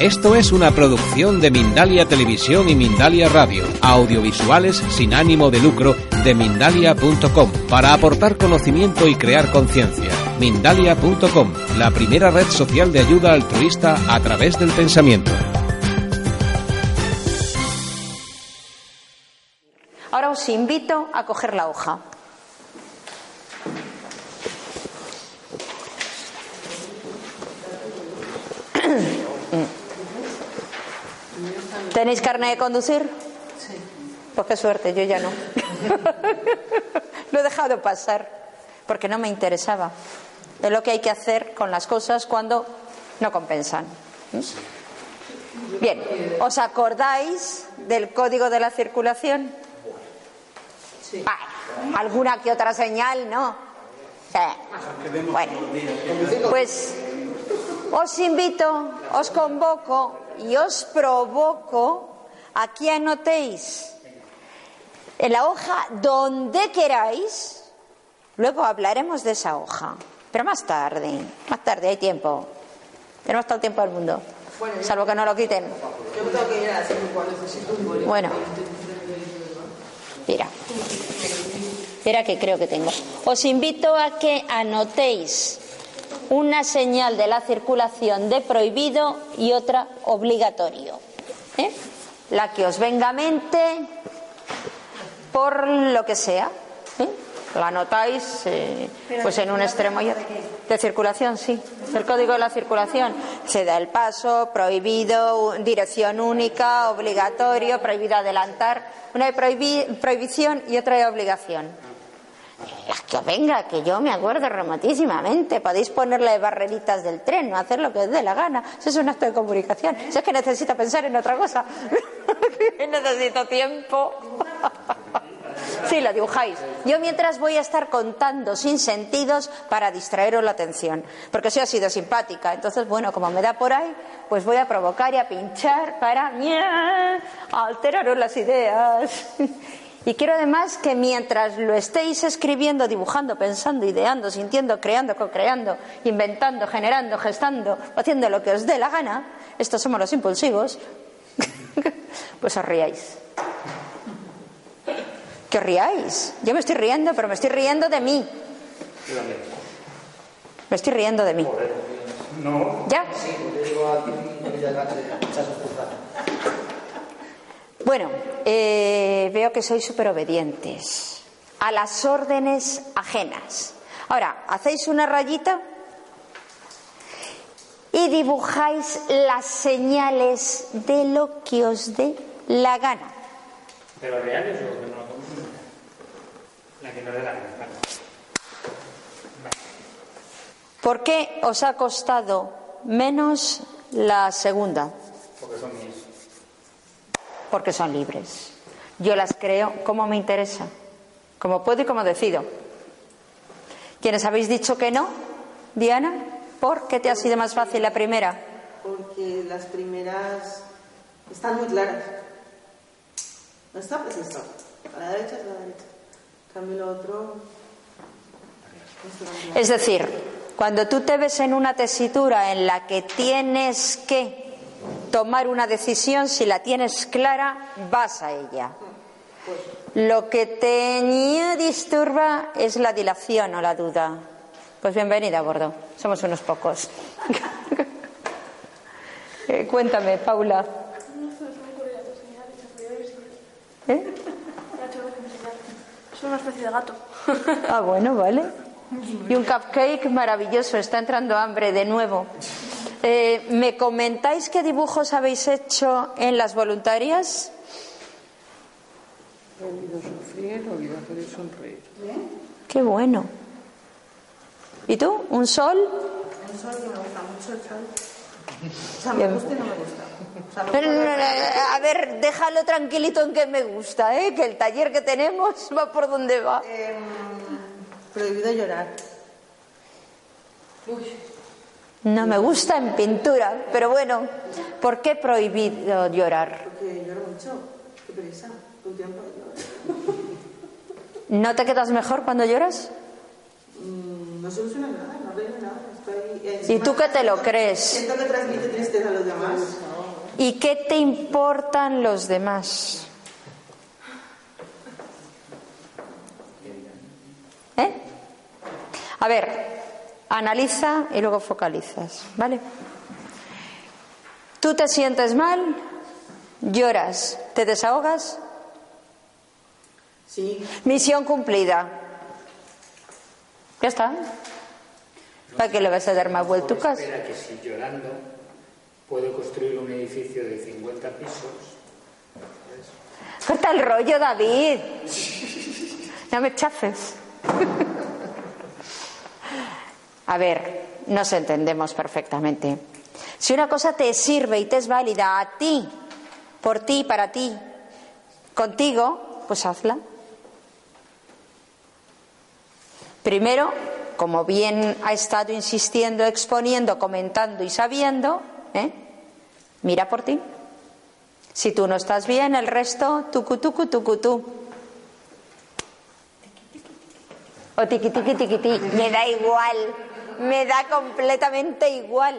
Esto es una producción de Mindalia Televisión y Mindalia Radio, audiovisuales sin ánimo de lucro de mindalia.com, para aportar conocimiento y crear conciencia. Mindalia.com, la primera red social de ayuda altruista a través del pensamiento. Ahora os invito a coger la hoja. ¿Tenéis carne de conducir? Sí. Pues qué suerte, yo ya no. lo he dejado pasar porque no me interesaba. Es lo que hay que hacer con las cosas cuando no compensan. Bien, ¿os acordáis del código de la circulación? Sí. alguna que otra señal, ¿no? Bueno, pues os invito, os convoco y os provoco a que anotéis en la hoja donde queráis. Luego hablaremos de esa hoja, pero más tarde, más tarde hay tiempo. Tenemos todo el tiempo del mundo, salvo que no lo quiten. Bueno, mira, mira que creo que tengo. Os invito a que anotéis una señal de la circulación de prohibido y otra obligatorio. ¿eh? La que os venga a mente por lo que sea. ¿eh? La anotáis eh, pues en un extremo y de circulación, sí. El código de la circulación se da el paso, prohibido, dirección única, obligatorio, prohibido adelantar. Una de prohibición y otra de obligación. Que venga, que yo me acuerdo remotísimamente. Podéis ponerle barreritas del tren, no hacer lo que os dé la gana. Eso es un acto de comunicación. Si es que necesito pensar en otra cosa. necesito tiempo. Sí, lo dibujáis. Yo mientras voy a estar contando sin sentidos para distraeros la atención. Porque si ha sido simpática. Entonces, bueno, como me da por ahí, pues voy a provocar y a pinchar para alteraros las ideas. Y quiero además que mientras lo estéis escribiendo, dibujando, pensando, ideando, sintiendo, creando, co-creando, inventando, generando, gestando, haciendo lo que os dé la gana, estos somos los impulsivos, pues os riáis. Que os riáis. Yo me estoy riendo, pero me estoy riendo de mí. Me estoy riendo de mí. ¿Ya? Bueno, eh, veo que sois súper obedientes a las órdenes ajenas. Ahora, hacéis una rayita y dibujáis las señales de lo que os dé la gana. ¿Pero reales o que no La que no dé la gana. ¿Por qué os ha costado menos la segunda? Porque son mías porque son libres. Yo las creo como me interesa, como puedo y como decido. ¿Quiénes habéis dicho que no? Diana, ¿por qué te ha sido más fácil la primera? Porque las primeras están muy claras. No está, pues está. A la derecha es la derecha. Cambio lo otro. Es decir, cuando tú te ves en una tesitura en la que tienes que tomar una decisión, si la tienes clara, vas a ella. Lo que te disturba es la dilación o la duda. Pues bienvenida a bordo. Somos unos pocos. Eh, cuéntame, Paula. ¿Eh? Es una especie de gato. ah, bueno, vale. Y un cupcake maravilloso. Está entrando hambre de nuevo. Eh, ¿Me comentáis qué dibujos habéis hecho en las voluntarias? sufrir, sonreír. Qué bueno. ¿Y tú? ¿Un sol? Un sol que me gusta mucho el sol. O sea, me gusta y no me gusta. O sea, no Pero, puedo- no, no, no, a ver, déjalo tranquilito en que me gusta, ¿eh? que el taller que tenemos va por donde va. Em, prohibido llorar. No me gusta en pintura, pero bueno, ¿por qué prohibido llorar? Porque lloro mucho. Qué pereza. Con tiempo lloro. ¿No te quedas mejor cuando lloras? Mm, No soluciona nada, no arregla nada. Estoy ¿Y tú qué te lo crees? Siento que transmite tristeza a los demás. ¿Y qué te importan los demás? ¿Eh? A ver, analiza y luego focalizas, ¿vale? Tú te sientes mal, lloras, te desahogas, Sí. misión cumplida. Ya está. ¿Para qué le vas a dar más vueltucas? Espera que si llorando puedo construir un edificio de 50 pisos, Corta el rollo, David. No me chafes. A ver, nos entendemos perfectamente. Si una cosa te sirve y te es válida a ti, por ti, para ti, contigo, pues hazla. Primero, como bien ha estado insistiendo, exponiendo, comentando y sabiendo, ¿eh? mira por ti. Si tú no estás bien, el resto, tucu, tucu. O tiqui, tiqui, tiqui, ti. Me da igual. Me da completamente igual.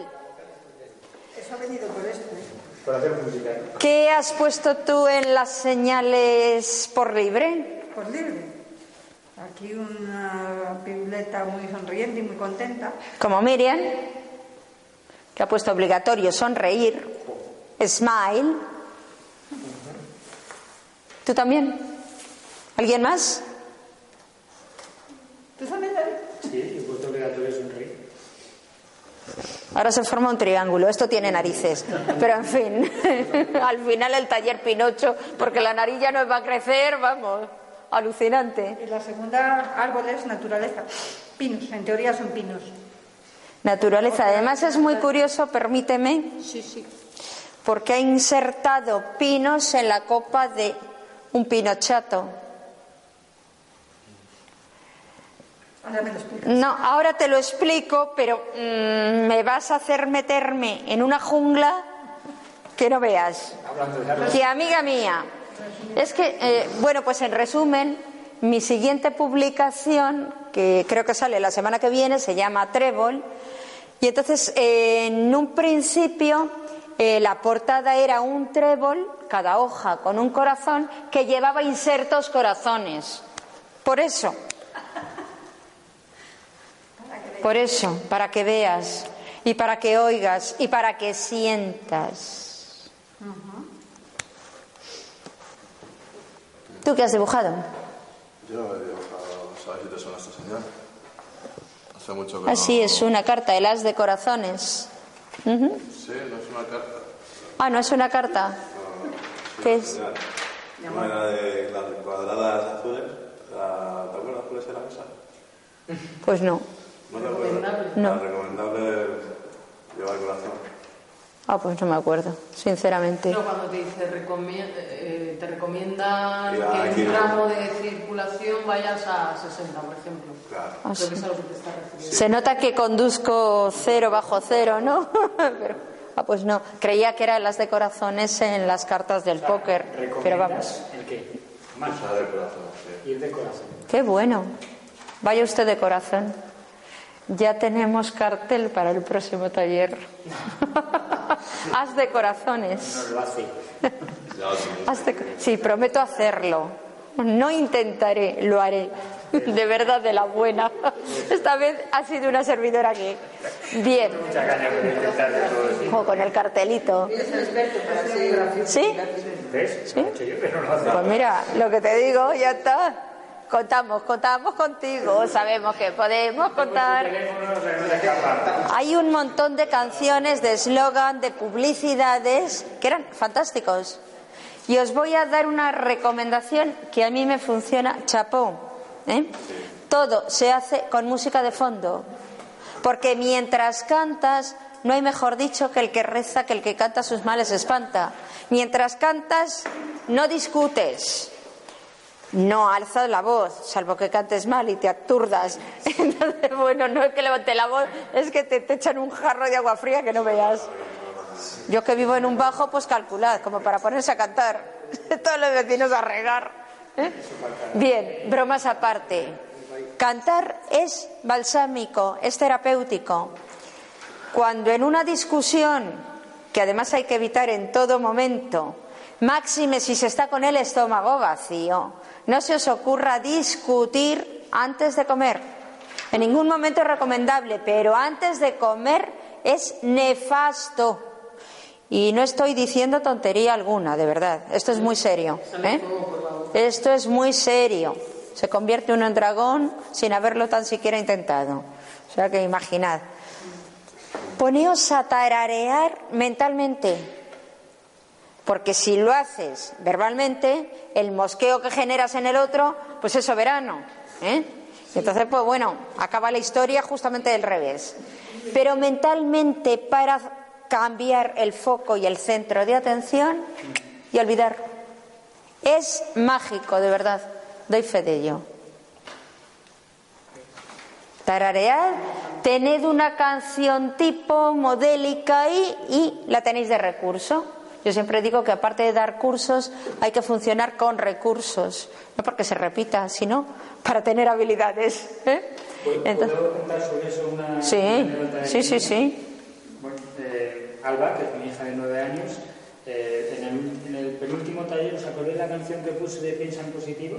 Eso ha venido por esto. ¿eh? por hacer música. ¿Qué has puesto tú en las señales por libre? Pues libre. Aquí una pibleta muy sonriente y muy contenta. Como Miriam, que ha puesto obligatorio sonreír, smile. ¿Tú también? ¿Alguien más? ¿Tú también, David? Sí, he puesto obligatorio sonreír. Ahora se forma un triángulo. Esto tiene narices. Pero en fin, al final el taller Pinocho, porque la nariz ya nos va a crecer, vamos, alucinante. Y la segunda, árboles, naturaleza. Pinos, en teoría son pinos. Naturaleza. Además es muy curioso, permíteme, Sí, sí. porque ha insertado pinos en la copa de un pinochato. Ahora me lo explicas. No, ahora te lo explico, pero mm, me vas a hacer meterme en una jungla que no veas. Que amiga mía, es que, eh, bueno, pues en resumen, mi siguiente publicación, que creo que sale la semana que viene, se llama Trébol, y entonces eh, en un principio eh, la portada era un trébol, cada hoja con un corazón, que llevaba insertos corazones. Por eso. Por eso, para que veas y para que oigas y para que sientas. ¿Tú qué has dibujado? Yo he dibujado, ¿sabes si te suena esta señal? Hace mucho que Así no... es, una carta, el as de corazones. Sí, no es una carta. Ah, no es una carta. ¿Qué es? Una era de las cuadradas azules. La- ¿Te acuerdas cuál es la mesa? Pues no. No te acuerdas. No. La recomendable llevar corazón. Ah, pues no me acuerdo, sinceramente. No, cuando te dice eh, te recomiendan Ya, que un no. tramo de circulación vayas a 60, por ejemplo. Claro. Ah, Creo que sí. es lo que te estás refiriendo. Se nota que conduzco cero bajo cero, ¿no? Pero, ah, pues no. Creía que eran las de corazones en las cartas del póker. Pero vamos. ¿recomiendas ¿El qué? Más. Esa de corazón, sí. Ir de corazón. Qué bueno. Vaya usted de corazón. Ya tenemos cartel para el próximo taller. Haz de corazones. No lo hace. Haz de- Sí, prometo hacerlo. No intentaré, lo haré. De verdad, de la buena. Esta vez ha sido una servidora que. Bien. O con el cartelito. ¿Sí? ¿Sí? Pues mira, lo que te digo, ya está. Contamos, contamos contigo, sabemos que podemos contar. Hay un montón de canciones, de eslogan, de publicidades que eran fantásticos. Y os voy a dar una recomendación que a mí me funciona, chapó. ¿eh? Todo se hace con música de fondo. Porque mientras cantas no hay mejor dicho que el que reza que el que canta sus males espanta. Mientras cantas, no discutes, no alzas la voz, salvo que cantes mal y te aturdas. Entonces, bueno, no es que levante la voz, es que te, te echan un jarro de agua fría que no veas. Yo que vivo en un bajo, pues calculad, como para ponerse a cantar. Todos los vecinos a regar. Bien, bromas aparte. Cantar es balsámico, es terapéutico. Cuando en una discusión, que además hay que evitar en todo momento, máxime si se está con el estómago vacío, no se os ocurra discutir antes de comer. En ningún momento es recomendable, pero antes de comer es nefasto. Y no estoy diciendo tontería alguna, de verdad. Esto es muy serio. ¿eh? Esto es muy serio. Se convierte uno en dragón sin haberlo tan siquiera intentado. O sea que imaginad. Poneos a tararear mentalmente. Porque si lo haces verbalmente, el mosqueo que generas en el otro, pues es soberano. ¿eh? Entonces, pues bueno, acaba la historia justamente del revés. Pero mentalmente, para cambiar el foco y el centro de atención y olvidar. Es mágico, de verdad. Doy fe de ello. Tararead, tened una canción tipo modélica ahí y la tenéis de recurso. Yo siempre digo que aparte de dar cursos hay que funcionar con recursos, no porque se repita, sino para tener habilidades. ¿eh? Entonces, ¿Puedo contar sobre eso una, sí, una sí, sí, sí. Bueno, eh, Alba, que es mi hija de nueve años, eh, en, el, en, el, penúltimo taller, ¿os acordáis la canción que puse de Piensa en Positivo?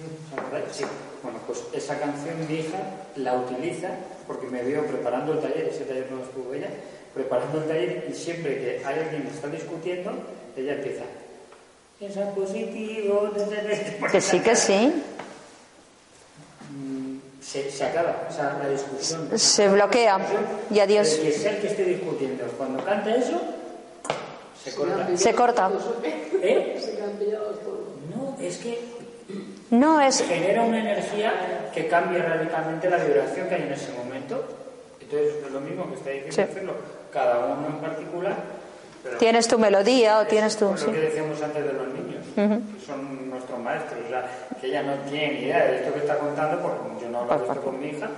¿Os acordáis? Sí. Bueno, pues esa canción mi hija la utiliza porque me veo preparando el taller, ese taller no estuvo ella, preparando el taller y siempre que hay alguien que está discutiendo, ella empieza. Piensa en positivo. Que sí, que sí. Se, se, acaba o sea, la discusión. Se bloquea y adiós. El que sea el que esté discutiendo, cuando canta eso, se corta. Se corta. ¿Eh? No, es que no es genera una energía que cambia radicalmente la vibración que hay en ese momento. Entonces es lo mismo que está diciendo Sí. hacerlo cada uno en particular. Pero tienes tu melodía o es tienes tu lo sí. que decíamos antes de los niños, que son nuestros maestros, o sea, que ella no tiene idea de esto que está contando, porque yo no hablo de esto con mi hija,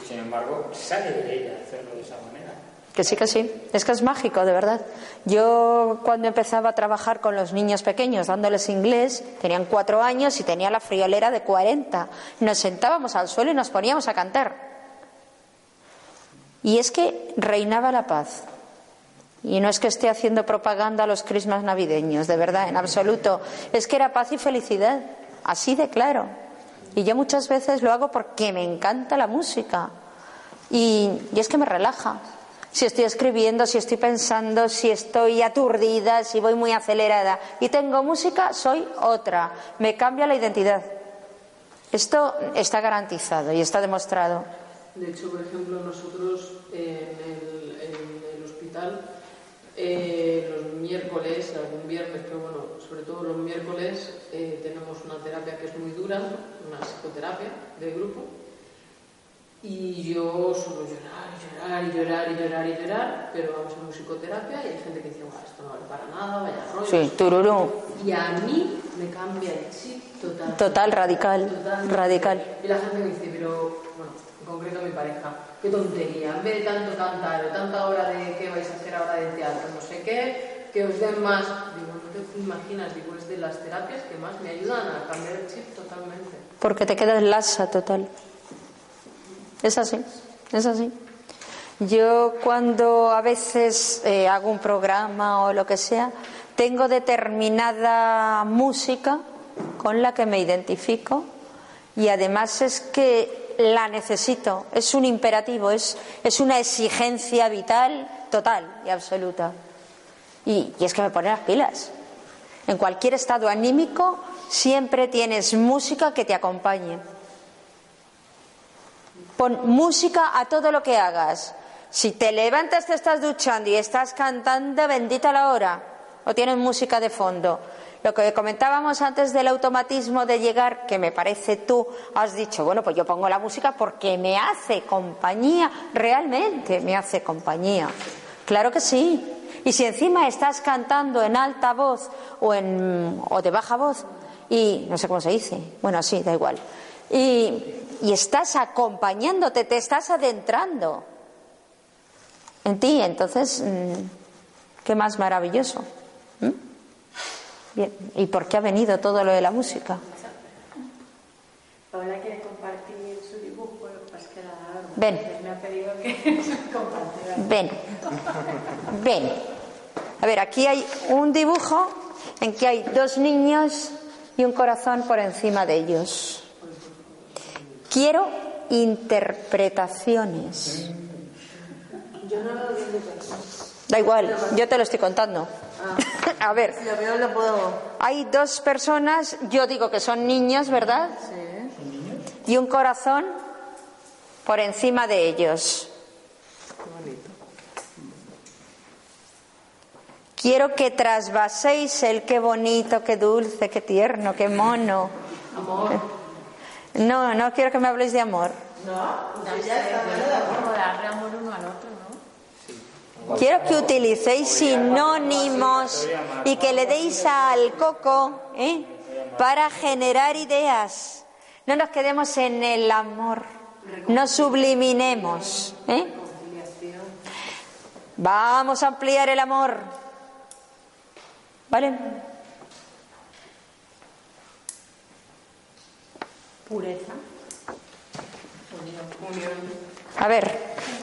y sin embargo sale de ella hacerlo de esa manera. Que sí, que sí. Es que es mágico, de verdad. Yo cuando empezaba a trabajar con los niños pequeños dándoles inglés, tenían cuatro años y tenía la friolera de 40. Nos sentábamos al suelo y nos poníamos a cantar. Y es que reinaba la paz. Y no es que esté haciendo propaganda a los crismas navideños, de verdad, en absoluto. Es que era paz y felicidad, así de claro. Y yo muchas veces lo hago porque me encanta la música. Y, y es que me relaja. Si estoy escribiendo, si estoy pensando, si estoy aturdida, si voy muy acelerada y tengo música, soy otra. Me cambia la identidad. Esto está garantizado y está demostrado. De hecho, por ejemplo, nosotros eh, en, el, en el hospital, eh, los miércoles, algún viernes, pero bueno, sobre todo los miércoles, eh, tenemos una terapia que es muy dura, una psicoterapia de grupo. Y yo suelo llorar llorar y llorar llorar y llorar, pero vamos a musicoterapia y hay gente que dice, "Buah, esto no vale para nada, vaya rollo. Sí, tururú. Y a mí me cambia el chip total. Total, radical, Totalmente. radical. Y la gente me dice, pero, bueno, concreto mi pareja, qué tontería, en vez de tanto cantar o tanta hora de qué vais a hacer ahora de teatro, no sé qué, que os den más. Digo, no te imaginas, digo, es de las terapias que más me ayudan a cambiar el chip totalmente. Porque te quedas lasa total. Es así, es así. Yo cuando a veces eh, hago un programa o lo que sea, tengo determinada música con la que me identifico y además es que la necesito, es un imperativo, es, es una exigencia vital total y absoluta. Y, y es que me pone las pilas. En cualquier estado anímico siempre tienes música que te acompañe. Pon música a todo lo que hagas. Si te levantas, te estás duchando y estás cantando, bendita la hora. O tienes música de fondo. Lo que comentábamos antes del automatismo de llegar, que me parece tú has dicho, bueno, pues yo pongo la música porque me hace compañía, realmente me hace compañía. Claro que sí. Y si encima estás cantando en alta voz o, en, o de baja voz, y no sé cómo se dice, bueno, sí, da igual, y, estás acompañándote, te estás adentrando en ti, entonces, mm, qué más maravilloso. Bien, ¿y por qué ha venido todo lo de la música? Paola quiere compartir su dibujo, pues que la Ven. me ha pedido que compartiera. Ven, ven. A ver, aquí hay un dibujo en que hay dos niños y un corazón por encima de ellos. Quiero interpretaciones. Yo no lo digo. Da igual, yo te lo estoy contando. A ver, Si lo veo, lo puedo. hay dos personas, yo digo que son niños, ¿verdad? Sí. Y un corazón por encima de ellos. Quiero que trasvaséis el qué bonito, qué dulce, qué tierno, qué mono. Amor. No, no quiero que me habléis de amor. No, ya está hablando de amor. Como darle amor uno al otro, ¿no? Quiero que utilicéis sinónimos y que le deis al coco ¿eh? para generar ideas. No nos quedemos en el amor, no subliminemos. ¿eh? Vamos a ampliar el amor. ¿Vale? Pureza. A ver,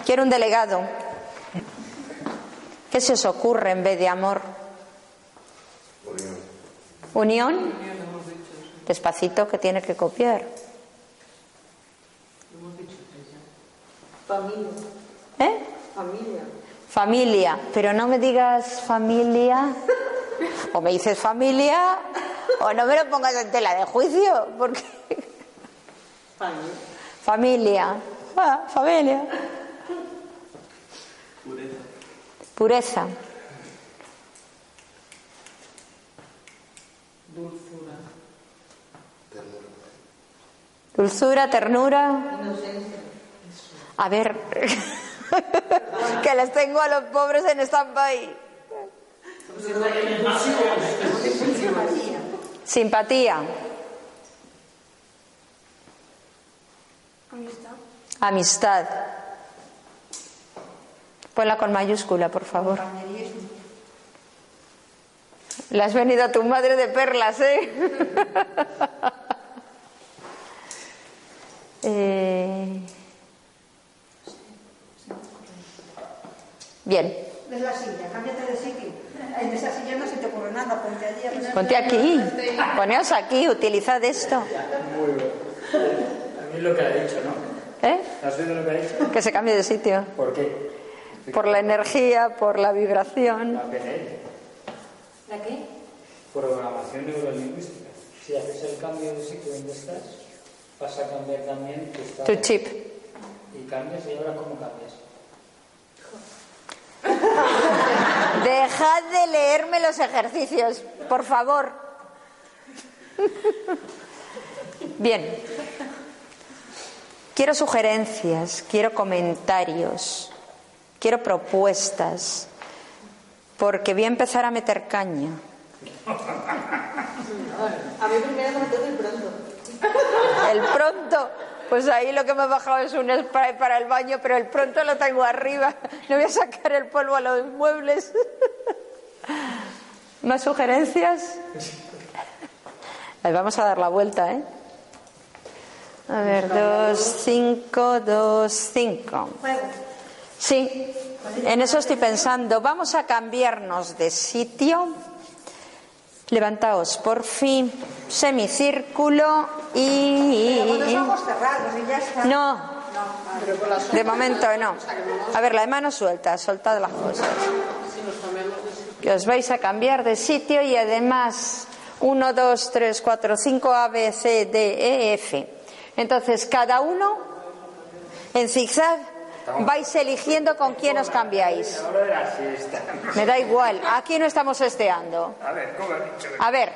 quiero un delegado. ¿Qué se os ocurre en vez de amor? Unión. Despacito que tiene que copiar. Familia. ¿Eh? Familia. Familia. Pero no me digas familia. O me dices familia. O no me lo pongas en tela de juicio. Porque. Familia. Familia. Ah, familia. Pureza. Dulzura. Dulzura, ternura. A ver, que les tengo a los pobres en stand-by. Simpatía. Amistad. Ponla con mayúscula, por favor. Le has venido a tu madre de perlas, ¿eh? Eh, Bien, Es la silla, cámbiate de sitio. En esa silla no se te ocurre nada, ponte allí. ponte aquí, poneos aquí, utilizad esto. Muy bien. A mí es lo que ha dicho, ¿no? ¿Eh? ¿Has oído lo que ha dicho? Que se cambie de sitio. ¿Por qué? Por la energía, por la vibración. La PNL. ¿La qué? Programación neurolingüística. Si haces el cambio de sitio donde estás, vas a cambiar también tu estado. Tu chip. Y cambias y ahora cómo cambias. Dejad de leerme los ejercicios, por favor. Bien. Quiero sugerencias, quiero comentarios, quiero propuestas, porque voy a empezar a meter caña. A mí primero me el pronto. El pronto, pues ahí lo que me he bajado es un spray para el baño, pero el pronto lo tengo arriba. No voy a sacar el polvo a los muebles. ¿Más sugerencias? Ahí vamos a dar la vuelta, ¿eh? A ver, dos, cinco, dos, cinco. Sí, en eso estoy pensando. Vamos a cambiarnos de sitio. Levantaos, por fin, semicírculo y... No, de momento no. A ver, la de mano suelta, soltad las cosas. Que os vais a cambiar de sitio y además 1, 2, 3, 4, 5, A, B, C, D, E, F. Entonces, cada uno en zigzag vais eligiendo con quién os cambiáis. Me da igual, aquí no estamos esteando. A ver,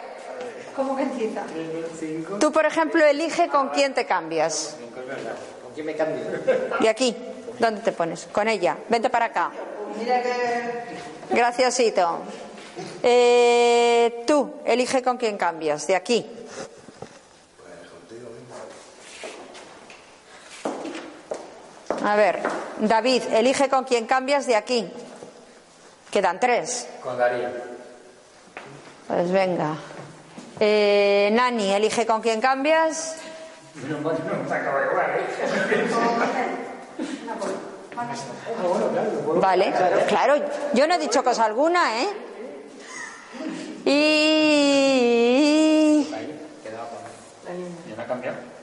¿cómo que encita? Tú, por ejemplo, elige con quién te cambias. ¿Con quién me cambio? De aquí. ¿Dónde te pones? Con ella. Vente para acá. Mira que. Graciasito. Eh, tú, elige con quién cambias. De aquí. A ver, David, elige con quién cambias de aquí. Quedan tres. Con Darío. Pues venga. Eh, Nani, elige con quién cambias. No, no, no se acaba igual, ¿eh? Ah, Vale, claro, yo no he dicho cosa alguna, ¿eh? Y... ¿Ya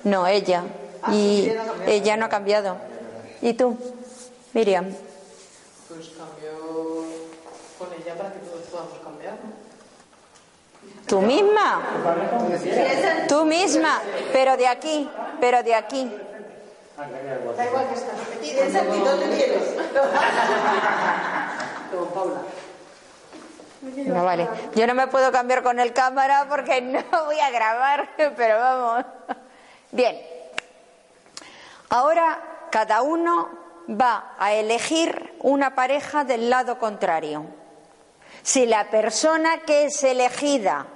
no ella. Y ella no ha cambiado. ¿Y tú, Miriam? Pues cambio con ella para que todos podamos cambiar. ¿no? ¿Tú misma? Tú misma, pero de aquí, pero de aquí. Da igual que está. Piensa en ti, ¿dónde quieres? Con Paula. No vale. Yo no me puedo cambiar con el cámara porque no voy a grabar, pero vamos. Bien. Ahora cada uno va a elegir una pareja del lado contrario. Si la persona que es elegida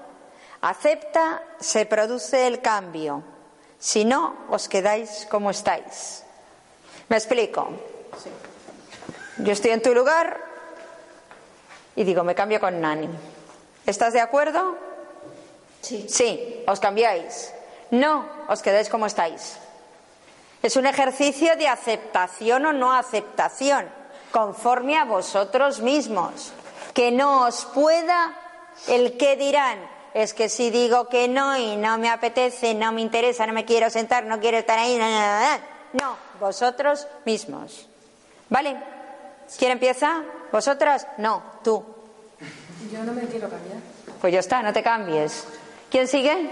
acepta, se produce el cambio. Si no, os quedáis como estáis. ¿Me explico? Yo estoy en tu lugar, y digo, me cambio con Nani. ¿Estás de acuerdo? Sí. Sí, os cambiáis. No, os quedáis como estáis. Es un ejercicio de aceptación o no aceptación, conforme a vosotros mismos. Que no os pueda el que dirán. Es que si digo que no y no me apetece, no me interesa, no me quiero sentar, no quiero estar ahí. No, no, no, no. No, vosotros mismos. ¿Vale? ¿Quién empieza? ¿Vosotras? No, tú. Yo no me quiero cambiar. Pues ya está, no te cambies. ¿Quién sigue?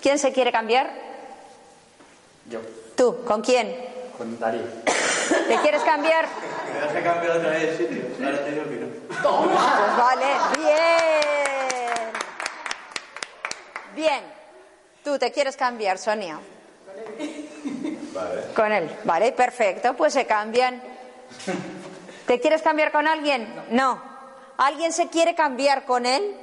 ¿Quién se quiere cambiar? Yo, Tú, ¿con quién? con Darío. ¿Te quieres cambiar? Me vas a cambiar otra vez de sitio. Ahora te digo que no. Pues vale, bien. Bien. Tú te quieres cambiar, Sonia. Vale. Con él. Vale, perfecto. Pues se cambian. ¿Te quieres cambiar con alguien? No. ¿Alguien se quiere cambiar con él?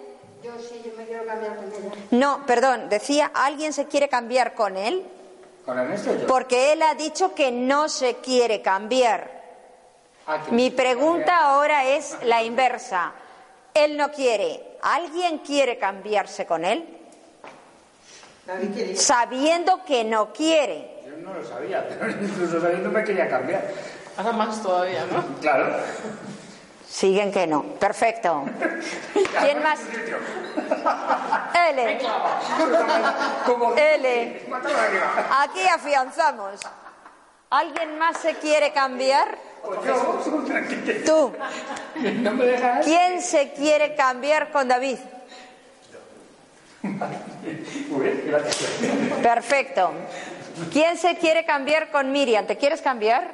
Yo sí, yo me quiero cambiar con ella. No, perdón. Decía, ¿alguien se quiere cambiar con él? ¿Con Ernesto yo? Porque él ha dicho que no se quiere cambiar. Ah, Mi pregunta ahora es la inversa. Él no quiere. ¿Alguien quiere cambiarse con él? Sabiendo que no quiere. Yo no lo sabía, pero incluso sabiendo me quería cambiar. Ahora más todavía, ¿no? Claro. Siguen que no. Perfecto. ¿Quién más? L. L. Aquí afianzamos. ¿Alguien más se quiere cambiar? Tú. ¿Quién se quiere cambiar con David? Perfecto. ¿Quién se quiere cambiar con Miriam? ¿Te quieres cambiar?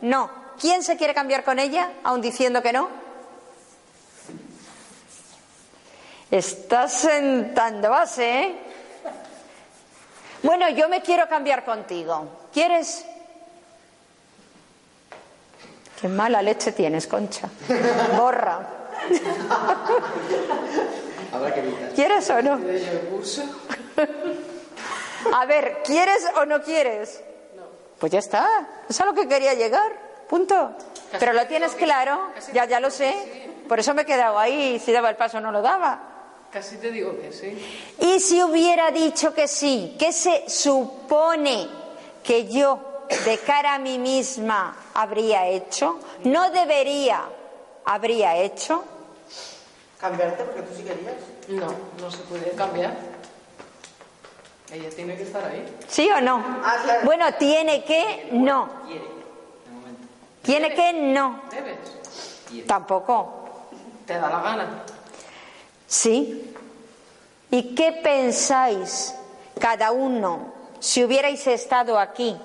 No. ¿Quién se quiere cambiar con ella, aun diciendo que no? Estás sentando base, ¿eh? Bueno, yo me quiero cambiar contigo. ¿Quieres? Qué mala leche tienes, Concha. Borra. ¿Quieres o no? A ver, ¿quieres o no quieres? Pues ya está. Es a lo que quería llegar. Punto. Pero lo tienes claro. Ya, ya lo sé. Por eso me he quedado ahí. Si daba el paso no lo daba. Casi te digo que sí. Y si hubiera dicho que sí, ¿qué se supone que yo, de cara a mí misma, habría hecho? No debería, habría hecho. Cambiarte porque tú sí querías. No, no se puede cambiar. Ella tiene que estar ahí. ¿Sí o no? Ah, claro. Bueno, tiene que no. Quiere. Tiene que no. Debes. Tampoco. Te da la gana. ¿Sí? ¿Y qué pensáis cada uno si hubierais estado aquí?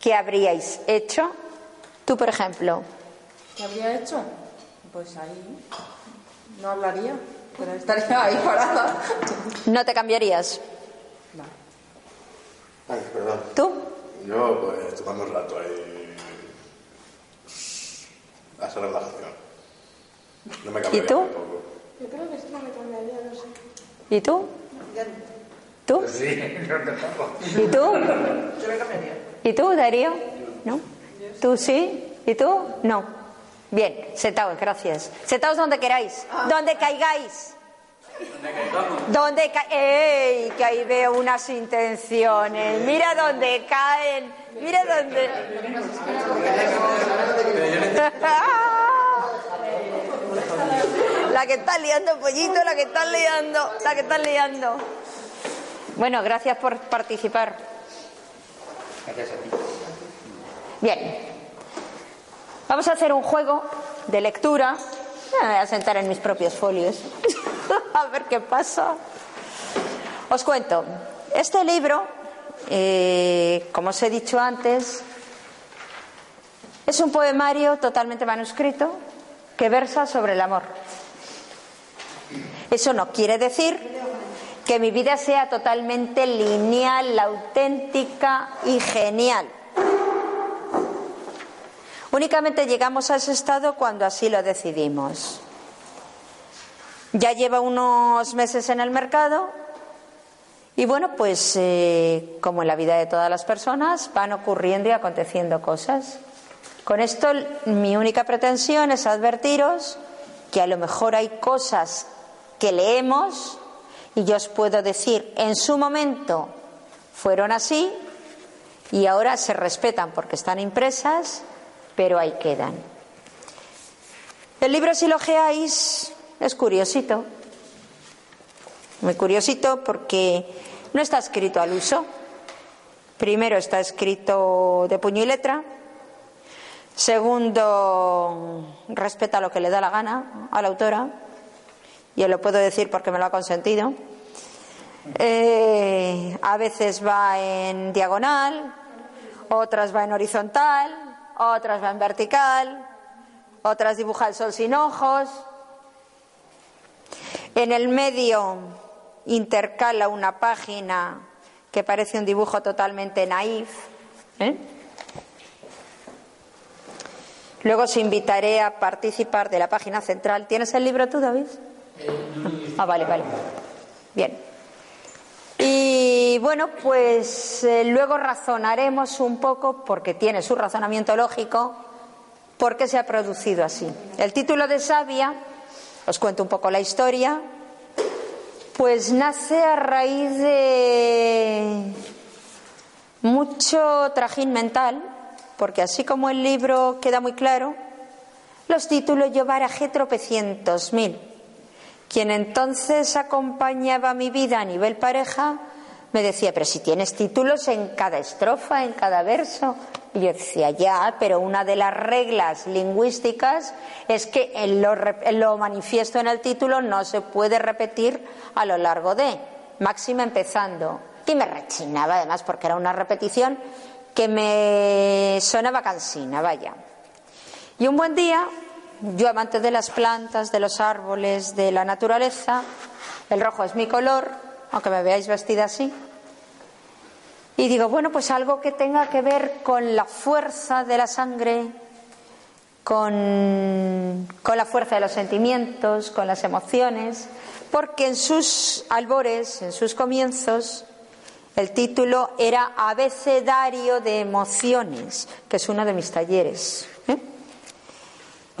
¿Qué habríais hecho? Tú, por ejemplo. ¿Qué habría hecho? Pues ahí no hablaría, pero estaría ahí parada. ¿No te cambiarías? Ay, perdón. ¿Tú? Yo, pues, tomando un rato ahí. A hacer relajación. No me cambiaría tú? tampoco. Yo creo que esto no me cambiaría, no sé. ¿Y tú? Ya- ¿Tú? Sí, no tampoco. ¿Y tú? Yo me cambiaría. ¿Y tú, Darío? ¿No? ¿Tú sí? ¿Y tú? No. Bien, sentaos, gracias. Sentaos donde queráis, donde caigáis. Donde ca ¡Ey! Que ahí veo unas intenciones. Mira dónde caen. Mira dónde. La que está liando, pollito, la que está liando, la que está liando. Bueno, gracias por participar. Gracias a ti. Bien. Vamos a hacer un juego de lectura. Me voy a sentar en mis propios folios. a ver qué pasa. Os cuento. Este libro, eh, como os he dicho antes, es un poemario totalmente manuscrito que versa sobre el amor. Eso no quiere decir que mi vida sea totalmente lineal, auténtica y genial. Únicamente llegamos a ese estado cuando así lo decidimos. Ya lleva unos meses en el mercado y bueno, pues eh, como en la vida de todas las personas van ocurriendo y aconteciendo cosas. Con esto mi única pretensión es advertiros que a lo mejor hay cosas que leemos y yo os puedo decir en su momento fueron así y ahora se respetan porque están impresas, pero ahí quedan. El libro, si lo ojeáis, es curiosito, muy curiosito porque no está escrito al uso. Primero está escrito de puño y letra. Segundo, respeta lo que le da la gana a la autora. Y lo puedo decir porque me lo ha consentido. Eh, a veces va en diagonal, otras va en horizontal, otras va en vertical, otras dibuja el sol sin ojos. En el medio intercala una página que parece un dibujo totalmente naif. ¿eh? Luego os invitaré a participar de la página central. ¿Tienes el libro tú, David? Ah, vale, vale. Bien. Y bueno, pues eh, luego razonaremos un poco, porque tiene su razonamiento lógico, por qué se ha producido así. El título de Sabia, os cuento un poco la historia, pues nace a raíz de mucho trajín mental, porque así como el libro queda muy claro, los títulos yo barajé tropecientos mil. Quien entonces acompañaba mi vida a nivel pareja me decía, pero si tienes títulos en cada estrofa, en cada verso. Y yo decía, ya, pero una de las reglas lingüísticas es que lo, lo manifiesto en el título no se puede repetir a lo largo de, máxima empezando. Y me rechinaba además porque era una repetición que me sonaba cansina, vaya. Y un buen día yo amante de las plantas, de los árboles, de la naturaleza, el rojo es mi color, aunque me veáis vestida así. Y digo, bueno, pues algo que tenga que ver con la fuerza de la sangre, con, con la fuerza de los sentimientos, con las emociones, porque en sus albores, en sus comienzos, el título era Abecedario de Emociones, que es uno de mis talleres. ¿eh?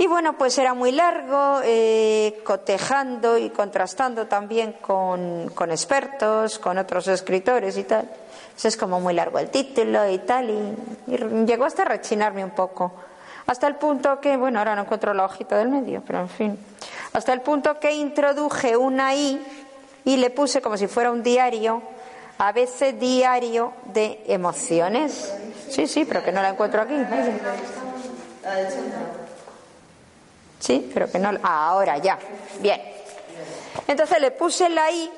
Y bueno, pues era muy largo, eh, cotejando y contrastando también con, con, expertos, con otros escritores y tal. Pues es como muy largo el título y tal, y, y, llegó hasta rechinarme un poco. Hasta el punto que, bueno, ahora no encuentro la hojita del medio, pero en fin. Hasta el punto que introduje una I y le puse como si fuera un diario, a veces diario de emociones. Sí, sí, pero que no la encuentro aquí. Sí, pero que no. Ahora ya. Bien. Entonces le puse la I,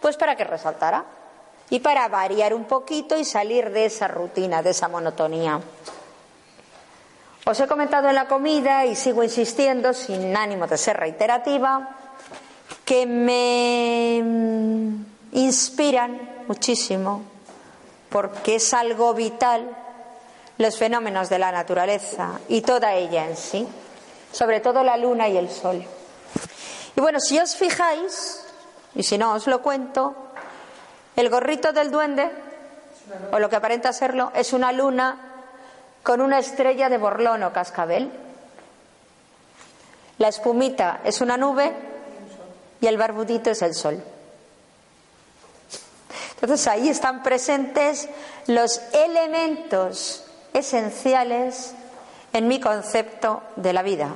pues para que resaltara. Y para variar un poquito y salir de esa rutina, de esa monotonía. Os he comentado en la comida y sigo insistiendo, sin ánimo de ser reiterativa, que me mm, inspiran muchísimo, porque es algo vital, los fenómenos de la naturaleza y toda ella en sí, sobre todo la luna y el sol. Y bueno, si os fijáis, y si no os lo cuento, el gorrito del duende, o lo que aparenta serlo, es una luna con una estrella de borlón o cascabel. La espumita es una nube y el barbudito es el sol. Entonces ahí están presentes los elementos esenciales en mi concepto de la vida.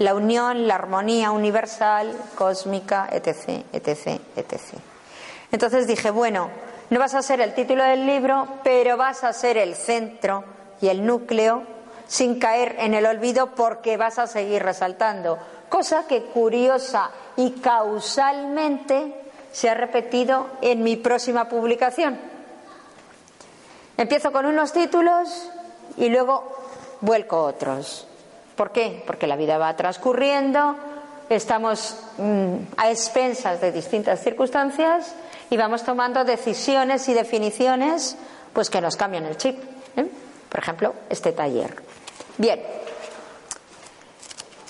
La unión, la armonía universal, cósmica, etc., etc., etc. Entonces dije, bueno, no vas a ser el título del libro, pero vas a ser el centro y el núcleo sin caer en el olvido porque vas a seguir resaltando. Cosa que curiosa y causalmente se ha repetido en mi próxima publicación. Empiezo con unos títulos y luego vuelco otros. ¿Por qué? Porque la vida va transcurriendo, estamos mm, a expensas de distintas circunstancias y vamos tomando decisiones y definiciones pues que nos cambian el chip. ¿eh? Por ejemplo, este taller. Bien,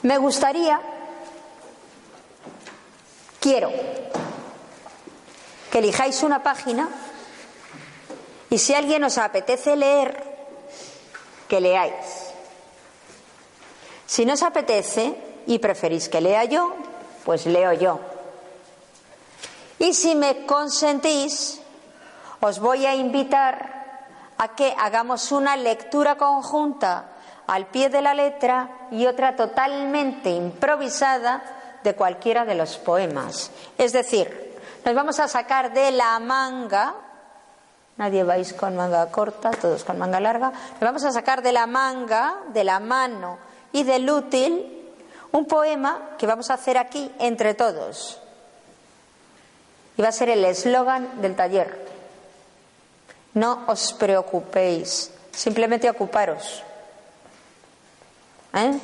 me gustaría, quiero que elijáis una página y si alguien os apetece leer, que leáis. Si no os apetece y preferís que lea yo, pues leo yo. Y si me consentís, os voy a invitar a que hagamos una lectura conjunta al pie de la letra y otra totalmente improvisada de cualquiera de los poemas. Es decir, nos vamos a sacar de la manga, nadie vais con manga corta, todos con manga larga, nos vamos a sacar de la manga, de la mano y del útil un poema que vamos a hacer aquí entre todos. Y va a ser el eslogan del taller. No os preocupéis, simplemente ocuparos. ¿Eh?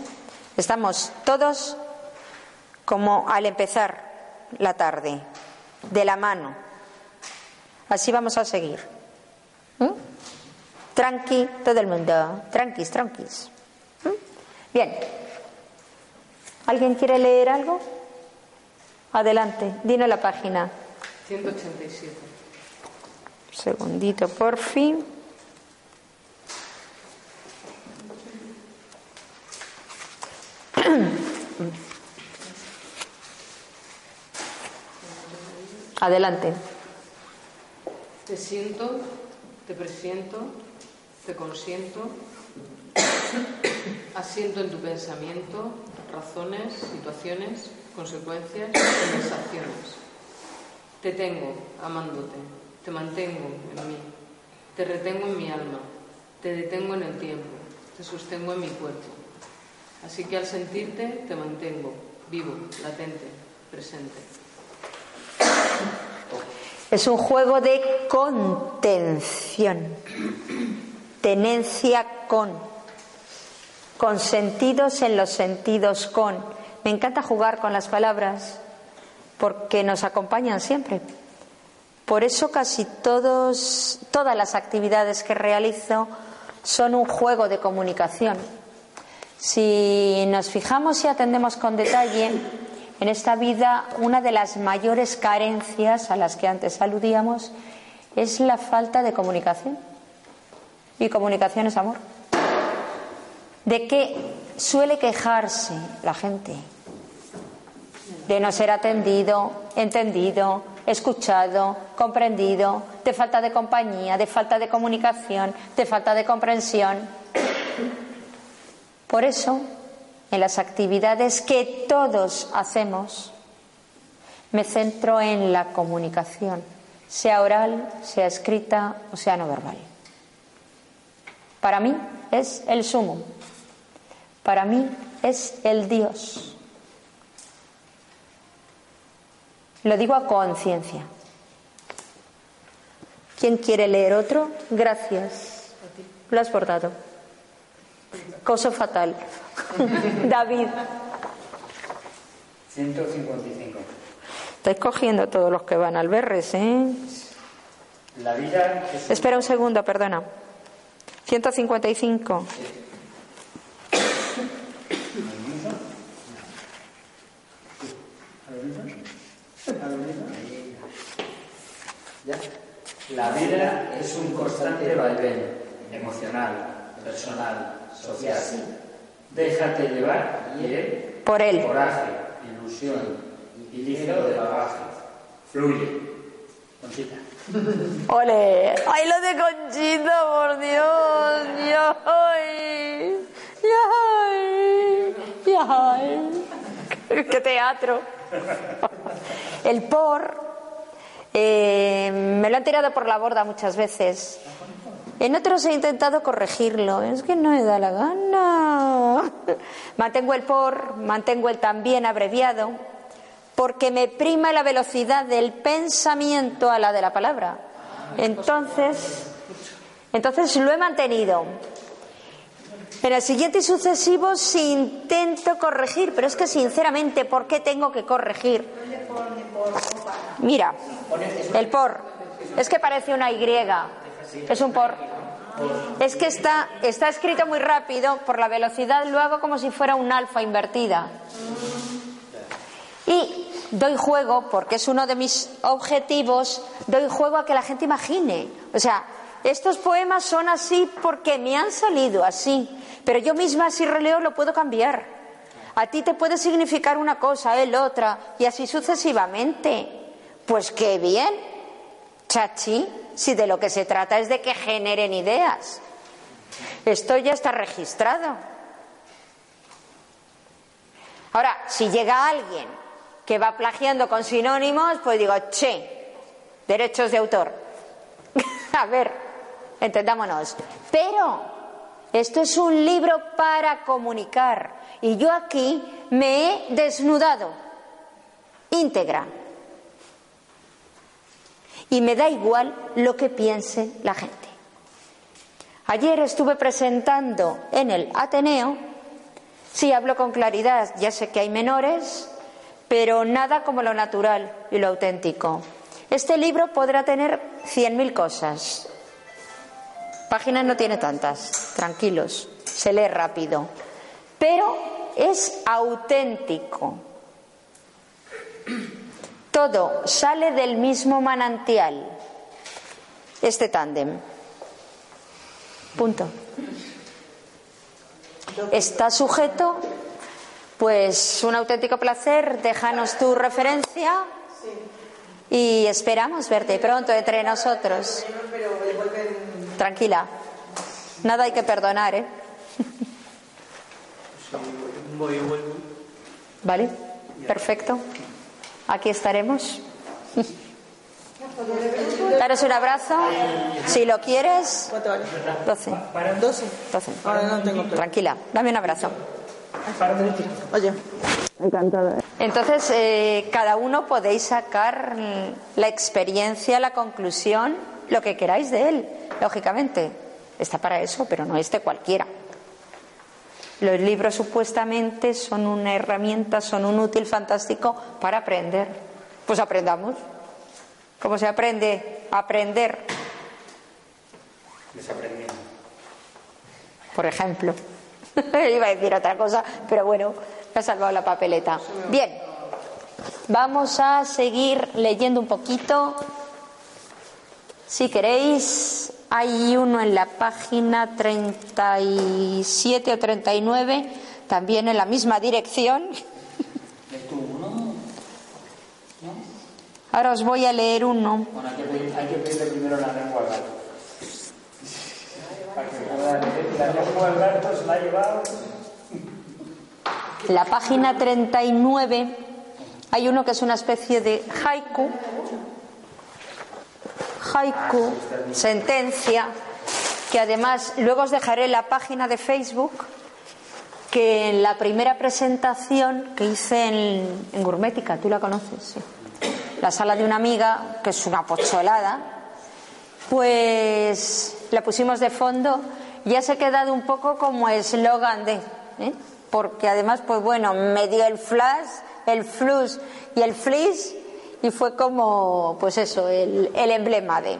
Estamos todos como al empezar la tarde, de la mano. Así vamos a seguir. ¿Eh? Tranqui, todo el mundo. Tranquis, tranquis. Bien. ¿Alguien quiere leer algo? Adelante, dime la página. 187. Segundito, por fin. Adelante. Te siento, te presiento, te consiento, asiento en tu pensamiento, razones, situaciones, consecuencias, conversaciones. Te tengo amándote, te mantengo en mí, te retengo en mi alma, te detengo en el tiempo, te sostengo en mi cuerpo. Así que al sentirte te mantengo, vivo, latente, presente. Es un juego de contención, tenencia con, con sentidos en los sentidos con. Me encanta jugar con las palabras porque nos acompañan siempre. Por eso casi todos, todas las actividades que realizo son un juego de comunicación. Si nos fijamos y atendemos con detalle, en esta vida una de las mayores carencias a las que antes aludíamos es la falta de comunicación. Y comunicación es amor. ¿De qué suele quejarse la gente? De no ser atendido, entendido, escuchado, comprendido, de falta de compañía, de falta de comunicación, de falta de comprensión. Por eso, en las actividades que todos hacemos, me centro en la comunicación, sea oral, sea escrita o sea no verbal. Para mí es el sumo, para mí es el Dios. Lo digo a conciencia. ¿Quién quiere leer otro? Gracias. Lo has portado. Coso fatal. David. 155. Estáis cogiendo todos los que van al Berres, ¿eh? La vida es Espera un segundo, perdona. 155. ¿Ya? La vida es un constante vaivén emocional, personal, social. Déjate llevar y él, Por él. coraje, ilusión y ligero de bagaje. Fluye. Conchita. ¡Ole! ¡Ay, lo de Conchita, por Dios! ¡Ya! ¡Ya! ¡Ya! ¡Qué teatro! El por eh, me lo han tirado por la borda muchas veces. En otros he intentado corregirlo. Es que no me da la gana. Mantengo el por, mantengo el también abreviado, porque me prima la velocidad del pensamiento a la de la palabra. Entonces, entonces lo he mantenido. En el siguiente y sucesivo sí intento corregir, pero es que sinceramente, ¿por qué tengo que corregir? Mira, el por. Es que parece una Y. Es un por. Es que está, está escrito muy rápido, por la velocidad lo hago como si fuera un alfa invertida. Y doy juego, porque es uno de mis objetivos, doy juego a que la gente imagine. O sea, estos poemas son así porque me han salido así, pero yo misma si releo lo puedo cambiar. A ti te puede significar una cosa, él otra, y así sucesivamente. Pues qué bien, chachi, si de lo que se trata es de que generen ideas. Esto ya está registrado. Ahora, si llega alguien que va plagiando con sinónimos, pues digo, che, derechos de autor. A ver, entendámonos. Pero esto es un libro para comunicar y yo aquí me he desnudado íntegra. Y me da igual lo que piense la gente. Ayer estuve presentando en el Ateneo, sí hablo con claridad, ya sé que hay menores, pero nada como lo natural y lo auténtico. Este libro podrá tener cien mil cosas. Páginas no tiene tantas, tranquilos, se lee rápido. Pero es auténtico. Todo sale del mismo manantial. Este tándem. Punto. Está sujeto, pues un auténtico placer. Déjanos tu referencia y esperamos verte pronto entre nosotros. Tranquila, nada hay que perdonar, ¿eh? Voy y vuelvo. ¿Vale? Perfecto. Aquí estaremos. Daros un abrazo. Si lo quieres. ¿Cuánto vale? 12. 12. 12. Ahora no tengo plata. Tranquila, dame un abrazo. Oye. Encantada. Entonces, eh, cada uno podéis sacar la experiencia, la conclusión, lo que queráis de él, lógicamente. Está para eso, pero no es de cualquiera. Los libros supuestamente son una herramienta, son un útil fantástico para aprender. Pues aprendamos. ¿Cómo se aprende? Aprender, Desaprendiendo. por ejemplo. Iba a decir otra cosa, pero bueno, me ha salvado la papeleta. Bien, vamos a seguir leyendo un poquito. Si queréis, hay uno en la página 37 o 39, también en la misma dirección. Ahora os voy a leer uno. Bueno, hay que, pedir, hay que pedirle primero la lengua al gato. Leer. La lengua al gato se la ha llevado. En la página 39 hay uno que es una especie de haiku. Haiku, sentencia, que además luego os dejaré la página de Facebook, que en la primera presentación que hice en, en Gourmética, tú la conoces, sí. la sala de una amiga, que es una pocholada, pues la pusimos de fondo ya se ha quedado un poco como eslogan de, ¿eh? porque además, pues bueno, me dio el flash, el flux y el flis y fue como, pues eso, el, el emblema de.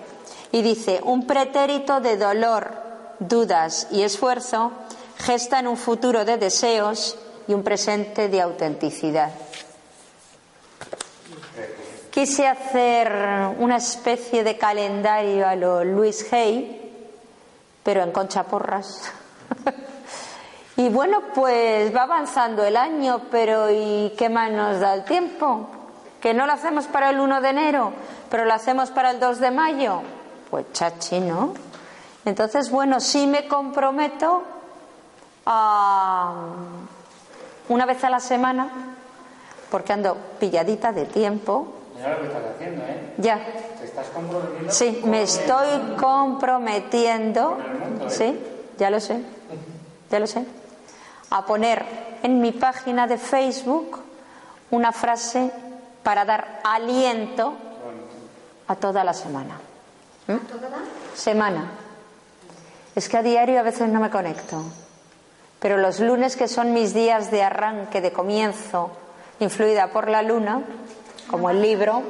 Y dice, un pretérito de dolor, dudas y esfuerzo gesta en un futuro de deseos y un presente de autenticidad. Quise hacer una especie de calendario a lo Luis Hay, pero en concha porras. y bueno, pues va avanzando el año, pero ¿y qué más nos da el tiempo? ¿Que no lo hacemos para el 1 de enero, pero lo hacemos para el 2 de mayo? Pues chachi, ¿no? Entonces, bueno, sí me comprometo a una vez a la semana, porque ando pilladita de tiempo, Mira lo que estás haciendo, ¿eh? ya. Te estás comprometiendo. Sí, me estoy comprometiendo, Con el mundo, ¿eh? sí, ya lo sé, ya lo sé, a poner en mi página de Facebook una frase para dar aliento a toda la semana. ¿Mm? Semana. Es que a diario a veces no me conecto, pero los lunes que son mis días de arranque, de comienzo, influida por la luna, como el libro,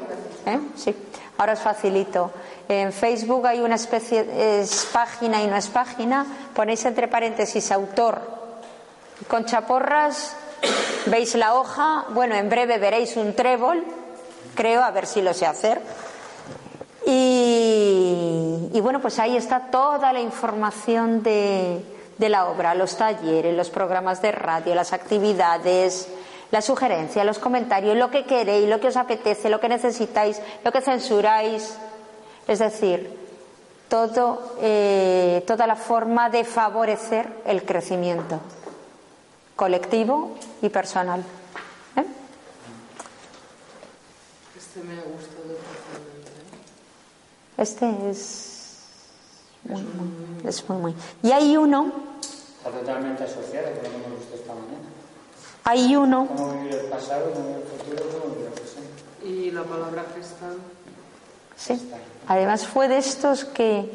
¿eh? sí, ahora os facilito. En Facebook hay una especie, es página y no es página, ponéis entre paréntesis autor con chaporras, veis la hoja, bueno, en breve veréis un trébol, creo, a ver si lo sé hacer. Y, bueno, pues ahí está toda la información de, de la obra, los talleres, los programas de radio, las actividades, las sugerencias, los comentarios, lo que queréis, lo que os apetece, lo que necesitáis, lo que censuráis. Es decir, todo, eh, toda la forma de favorecer el crecimiento colectivo y personal. ¿Eh? Este me ha gustado. ¿eh? Este es muy, muy, es muy, muy. Y hay uno, Está totalmente asociado con lo que hemos visto esta mañana. hay uno, Cómo vivir el pasado, cómo vivir el futuro, cómo vivir el presente. Y la palabra gestal. sí. Además fue de estos que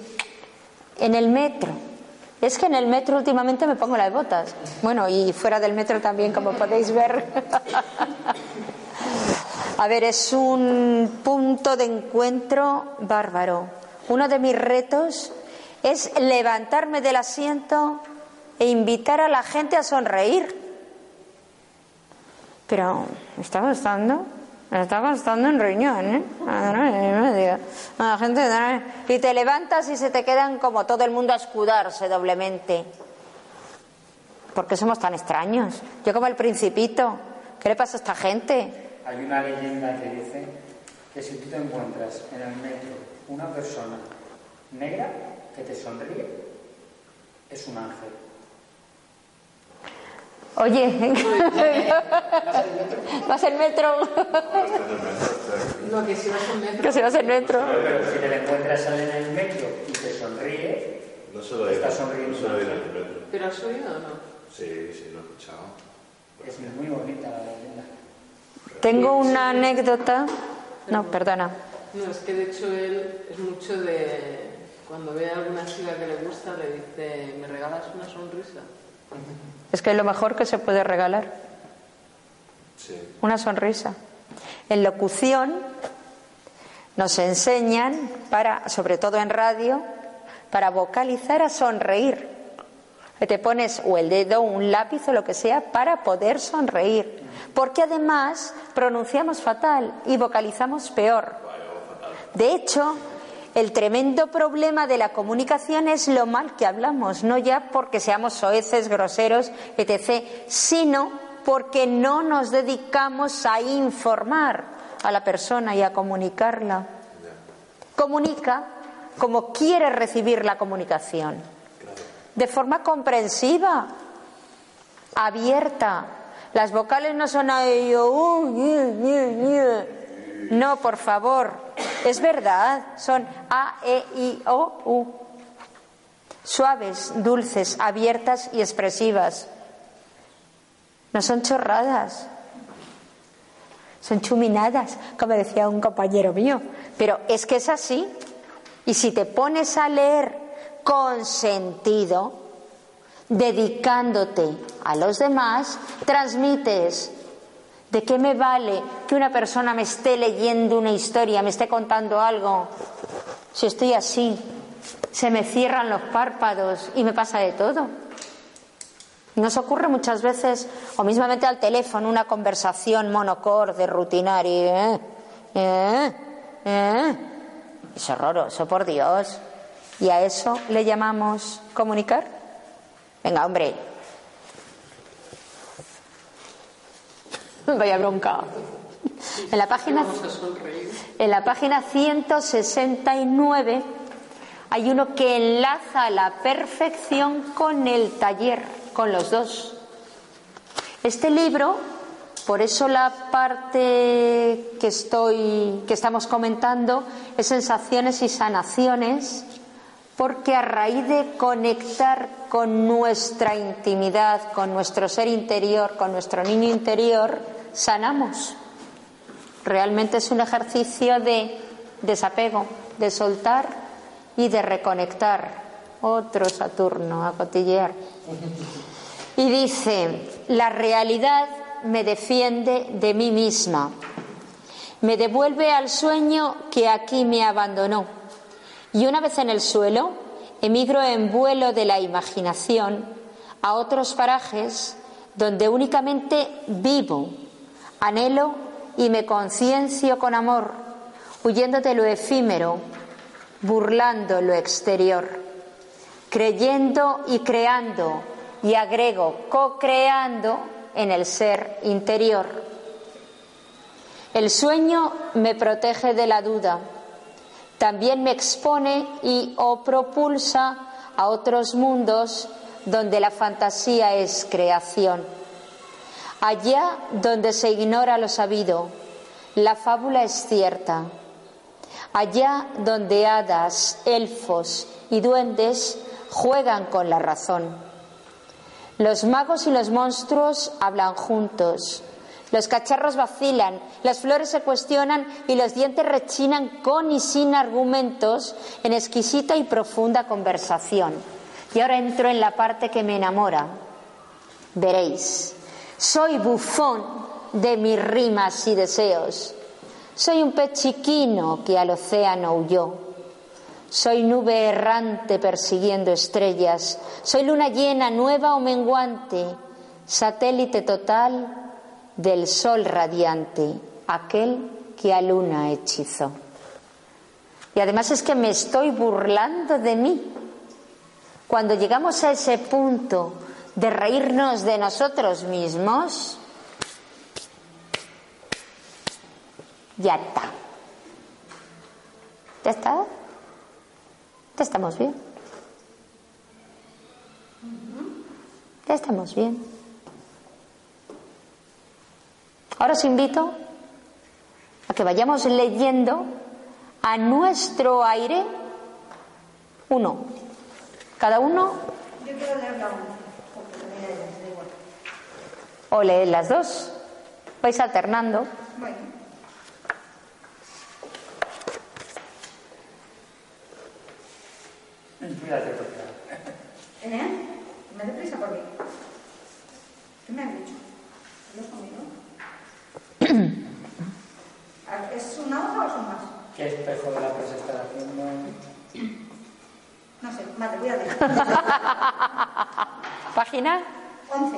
en el metro. Es que en el metro últimamente me pongo las botas. Bueno, y fuera del metro también, como podéis ver. A ver, es un punto de encuentro bárbaro. Uno de mis retos es levantarme del asiento e invitar a la gente a sonreír. Pero me está costando, me está costando un riñón, ¿eh? La gente, y te levantas y se te quedan como todo el mundo a escudarse doblemente. ¿Por qué somos tan extraños? Yo como el principito. ¿Qué le pasa a esta gente? Hay una leyenda que dice que si tú te encuentras en el metro una persona negra que te sonríe, es un ángel. Oye, ¿vas en metro? No, que si vas en metro. Que si vas en metro. Pero si te encuentras a en el metro y te sonríe, No se lo. Está sonriendo. No en el metro. ¿Pero has oído o no? Sí, sí, lo he escuchado. es muy bonita la leyenda. Tengo una anécdota. No, perdona. No, es que de hecho él es mucho de. Cuando ve a alguna chica que le gusta, le dice: ¿Me regalas una sonrisa? Es que es lo mejor que se puede regalar. Sí. Una sonrisa. En locución nos enseñan, para, sobre todo en radio, para vocalizar a sonreír. Que te pones o el dedo, un lápiz o lo que sea para poder sonreír. Porque además pronunciamos fatal y vocalizamos peor. De hecho, el tremendo problema de la comunicación es lo mal que hablamos, no ya porque seamos soeces, groseros, etc., sino porque no nos dedicamos a informar a la persona y a comunicarla. Comunica como quiere recibir la comunicación, de forma comprensiva, abierta. Las vocales no son uh, ñe, ñe, ñe. No, por favor, es verdad, son A, E, I, O, U. Suaves, dulces, abiertas y expresivas. No son chorradas, son chuminadas, como decía un compañero mío. Pero es que es así. Y si te pones a leer con sentido, dedicándote a los demás, transmites ¿De qué me vale que una persona me esté leyendo una historia, me esté contando algo? Si estoy así, se me cierran los párpados y me pasa de todo. Nos ocurre muchas veces, o mismamente al teléfono, una conversación monocorde, rutinaria. ¿eh? ¿Eh? ¿Eh? Es horroroso, por Dios. ¿Y a eso le llamamos comunicar? Venga, hombre, Vaya bronca. En la página, en la página 169 hay uno que enlaza la perfección con el taller, con los dos. Este libro, por eso la parte que estoy, que estamos comentando, es sensaciones y sanaciones, porque a raíz de conectar con nuestra intimidad, con nuestro ser interior, con nuestro niño interior, sanamos. Realmente es un ejercicio de desapego, de soltar y de reconectar. Otro Saturno a cotillear. Y dice, la realidad me defiende de mí misma, me devuelve al sueño que aquí me abandonó. Y una vez en el suelo, emigro en vuelo de la imaginación a otros parajes donde únicamente vivo Anhelo y me conciencio con amor, huyendo de lo efímero, burlando lo exterior, creyendo y creando, y agrego, co-creando en el ser interior. El sueño me protege de la duda, también me expone y o propulsa a otros mundos donde la fantasía es creación. Allá donde se ignora lo sabido, la fábula es cierta. Allá donde hadas, elfos y duendes juegan con la razón. Los magos y los monstruos hablan juntos. Los cacharros vacilan, las flores se cuestionan y los dientes rechinan con y sin argumentos en exquisita y profunda conversación. Y ahora entro en la parte que me enamora. Veréis. Soy bufón de mis rimas y deseos. Soy un pez chiquino que al océano huyó. Soy nube errante persiguiendo estrellas. Soy luna llena, nueva o menguante. Satélite total del sol radiante, aquel que a luna hechizó. Y además es que me estoy burlando de mí. Cuando llegamos a ese punto de reírnos de nosotros mismos, ya está. ¿Ya está? Ya estamos bien. Ya estamos bien. Ahora os invito a que vayamos leyendo a nuestro aire uno. Cada uno. Yo quiero leer la uno. O leed las dos. Vais alternando. ¿Eh? ¿Me deprisa por qué? ¿Qué me han dicho? ¿Los conmigo? ¿Es una hoja o son más? ¿Qué espejo de la presa está haciendo? No sé, vale, voy a leer. Página. 11.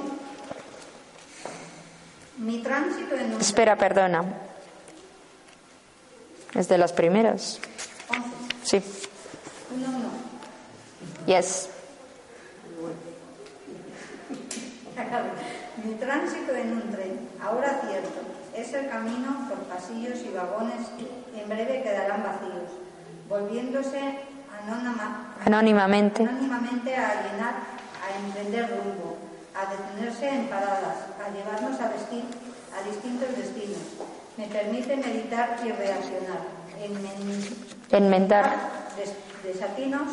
Mi tránsito en un... Espera, perdona. Es de las primeras. 11. Sí. 1, 1. Yes. Mi tránsito en un tren, ahora cierto, es el camino por pasillos y vagones que en breve quedarán vacíos, volviéndose anónima- Anónimamente. anónimamente a llenar, a emprender rumbo, a detenerse en paradas, a llevarnos a, vestir, a distintos destinos. Me permite meditar y reaccionar, enmen- Enmendar. des- desatinos,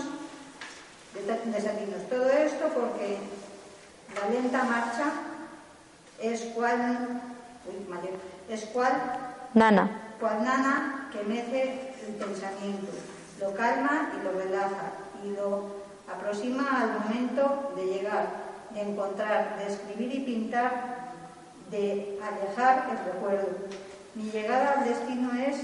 desa- desatinos. Todo esto porque la lenta marcha es cual, uy, mal, es cual, Nana. cual nana que mece el pensamiento, lo calma y lo relaja y lo aproxima al momento de llegar de encontrar, de escribir y pintar, de alejar el recuerdo. Mi llegada al destino es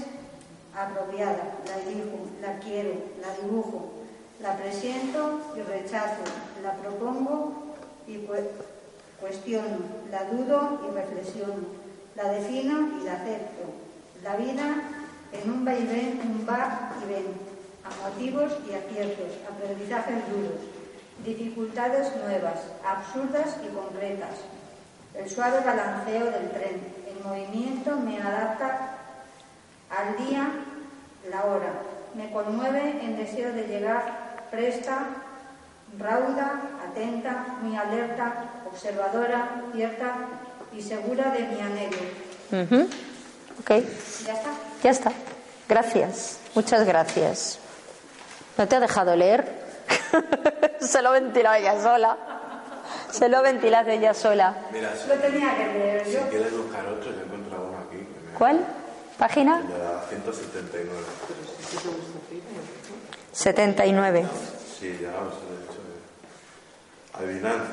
apropiada, la elijo, la quiero, la dibujo, la presiento y rechazo, la propongo y cuestiono, la dudo y reflexiono, la defino y la acepto. La vida en un vaivén, un va y ven, a motivos y aciertos, aprendizajes duros, dificultades nuevas, absurdas y concretas. El suave balanceo del tren, el movimiento me adapta al día, la hora, me conmueve en deseo de llegar presta, rauda, atenta, muy alerta, observadora, cierta y segura de mi anhelo. Ok. ¿Ya está? Ya está. Gracias. Muchas gracias. ¿No te ha dejado leer? Se lo ha ventilado ella sola. Se lo ha ventilado ella sola. Mira, Lo tenía que leer si yo. quieres buscar otro, yo encuentro uno aquí. me- ¿Cuál? ¿Página? El de la 179. 79. Sí, ya os he dicho.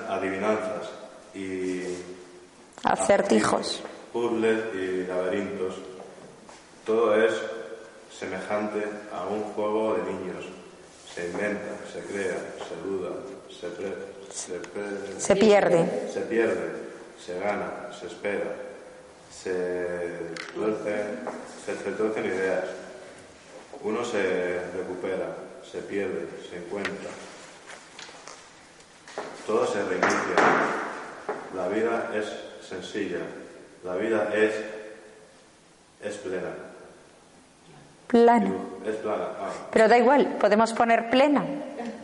adivinanzas y Acertijos. puzzles y laberintos. Todo es semejante a un juego de niños. Se inventa, se crea, se duda, se, pre- se, pre- Se pierde. se pierde, se gana, se espera, se tuercen, se, se tuercen ideas. Uno se recupera, se pierde, se encuentra. Todo se reinicia. La vida es sencilla. La vida es, es plena. Plano. Es plana. Ah, Pero da igual, podemos poner plena.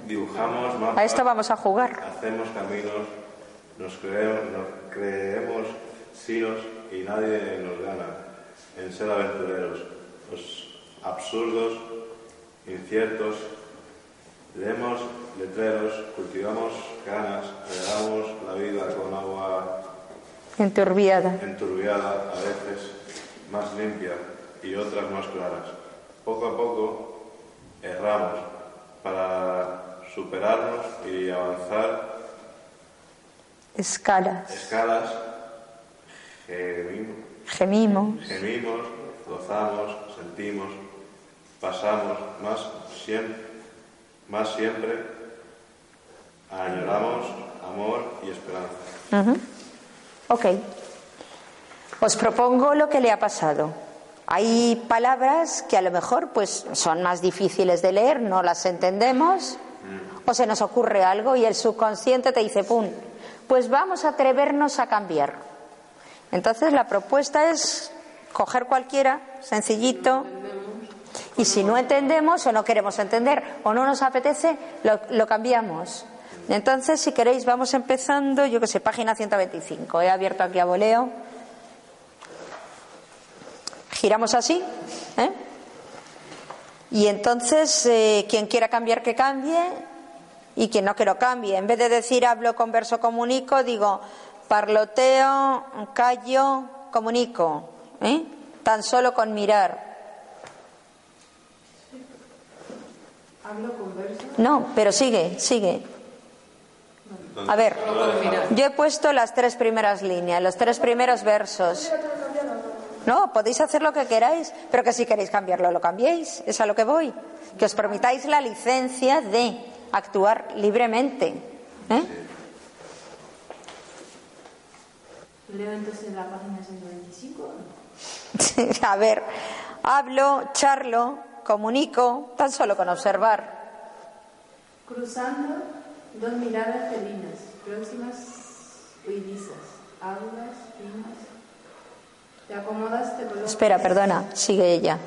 dibujamos mapas. A esto vamos a jugar. Hacemos caminos, nos creemos, nos creemos sinos y nadie nos gana en ser aventureros. Los absurdos, inciertos, leemos letreros, cultivamos canas, regamos la vida con agua Enturbiada. enturbiada, a veces más limpia y otras más claras. Poco a poco erramos para superarnos y avanzar Escalas. escalas, gemimos, Gemimos. gemimos, gozamos, sentimos, pasamos más siempre, más siempre, añoramos amor y esperanza. Ok. Os propongo lo que le ha pasado. Hay palabras que a lo mejor pues son más difíciles de leer, no las entendemos, o se nos ocurre algo y el subconsciente te dice, ¡pum! Pues vamos a atrevernos a cambiar. Entonces la propuesta es coger cualquiera, sencillito, y si no entendemos o no queremos entender o no nos apetece, lo, cambiamos. Entonces, si queréis, vamos empezando, yo que sé, página 125. He abierto aquí a voleo. Giramos así. ¿eh? Y entonces, eh, quien quiera cambiar, que cambie. Y quien no que lo cambie. En vez de decir hablo, converso, comunico, digo parloteo, callo, comunico. ¿eh? Tan solo con mirar. Hablo, converso. No, pero sigue, sigue. A ver, yo he puesto las tres primeras líneas, los tres primeros versos. No, podéis hacer lo que queráis, pero que si queréis cambiarlo, lo cambiéis. Es a lo que voy. Que os permitáis la licencia de actuar libremente. ¿eh? Leo entonces la página 125. a ver, hablo, charlo, comunico, tan solo con observar. Cruzando dos miradas felinas, próximas huidizas, agudas, finas. Te acomodas, te colocas. Espera, perdona, sigue ella.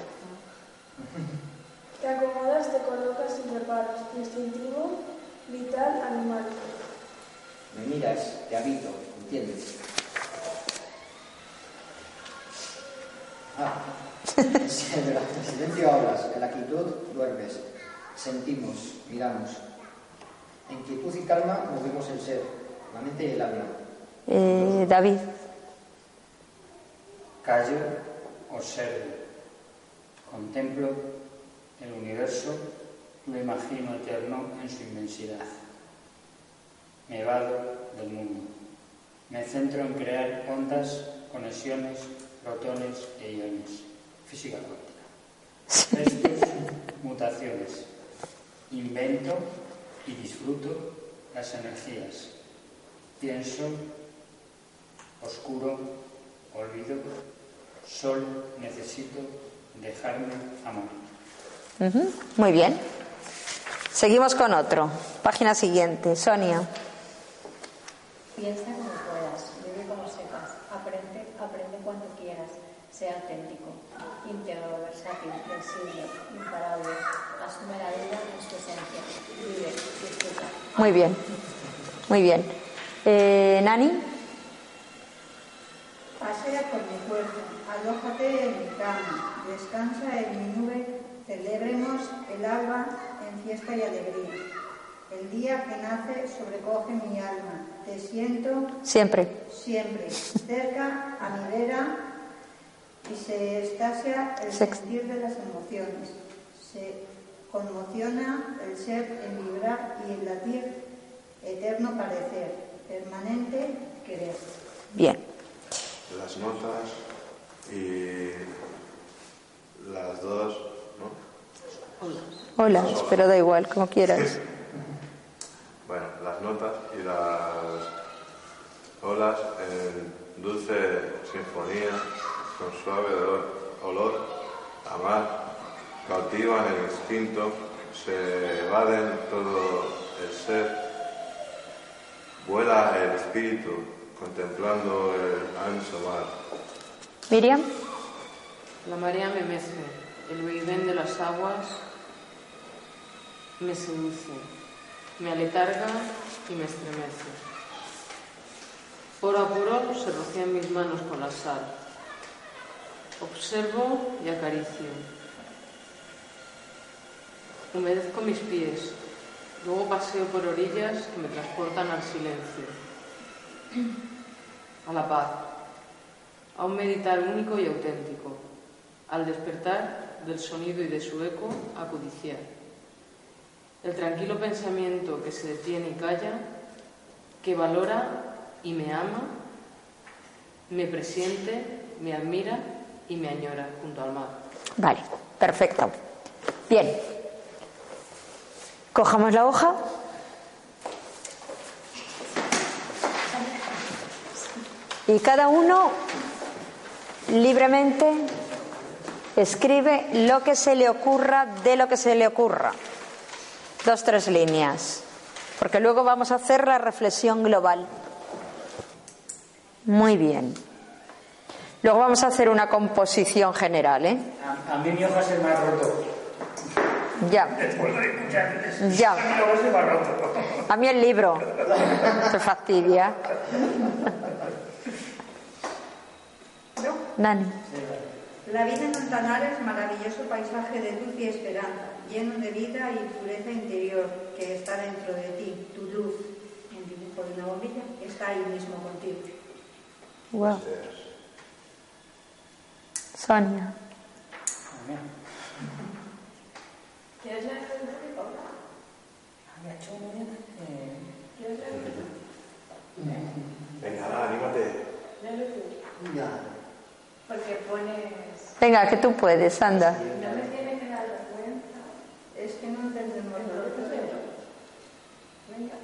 Te acomodas, te colocas sin reparos, instintivo, vital, animal. Me miras, te habito, ¿entiendes? Ah. En silencio hablas, en la quietud duermes. Sentimos, miramos. En quietud y calma movemos el ser, la mente y el alma. Eh, David, Callo, observo, contemplo el universo, lo imagino eterno en su inmensidad. Me vado, del mundo. Me centro en crear ondas, conexiones, protones e iones. Física cuántica. Estos, mutaciones. Invento y disfruto las energías. Pienso, oscuro, olvido, solo necesito dejarme amar. Ujú, Muy bien. Seguimos con otro. Página siguiente. Sonia. Piensa como puedas, vive como sepas, aprende, aprende cuando quieras, sea auténtico, íntegro, versátil, flexible, imparable, asume la vida en su esencia, vive, disfruta. Muy bien. Muy bien. Eh, Nani. Pasea por mi cuerpo, alójate en mi cama, descansa en mi nube, celebremos el alba en fiesta y alegría. El día que nace sobrecoge mi alma, te siento Siempre. siempre cerca a mi vera y se estasia el Sex- sentir de las emociones. Se conmociona el ser en vibrar y el latir, eterno parecer, permanente querer. Bien. Las notas y las dos, ¿no? Hola, pero da igual, como quieras. Bueno, las notas y las olas en dulce sinfonía, con suave olor, olor a mar, cautivan el instinto, se evaden todo el ser, vuela el espíritu contemplando el ancho mar. Miriam. La marea me mece, el vaivén de las aguas me seduce, me aletarga y me estremece. Poro a poro se rocían mis manos con la sal. Observo y acaricio. Humedezco mis pies, luego paseo por orillas que me transportan al silencio, a la paz, a un meditar único y auténtico, al despertar del sonido y de su eco a codiciar. El tranquilo pensamiento que se detiene y calla, que valora y me ama, me presiente, me admira y me añora junto al mar. Vale, perfecto. Bien. Cojamos la hoja. Y cada uno libremente escribe lo que se le ocurra de lo que se le ocurra. Dos, tres líneas. Porque luego vamos a hacer la reflexión global. Muy bien. Luego vamos a hacer una composición general, ¿eh? A, a mí mi hoja se me ha roto. Ya. Después de escuchar Ya. Mi hoja se me ha roto. A mí el libro. Se fastidia. Nani. La vida en Montanar es maravilloso paisaje de luz y esperanza, lleno de vida y pureza interior que está dentro de ti. Tu luz, en dibujo de una bombilla, está ahí mismo contigo. Wow. Sonia. ¿Quieres leer el libro? ¿Quieres leer Venga, anímate. Porque pones... Venga, que tú puedes, anda. No me tiene que dar vergüenza. Es que no entendemos lo que. Venga,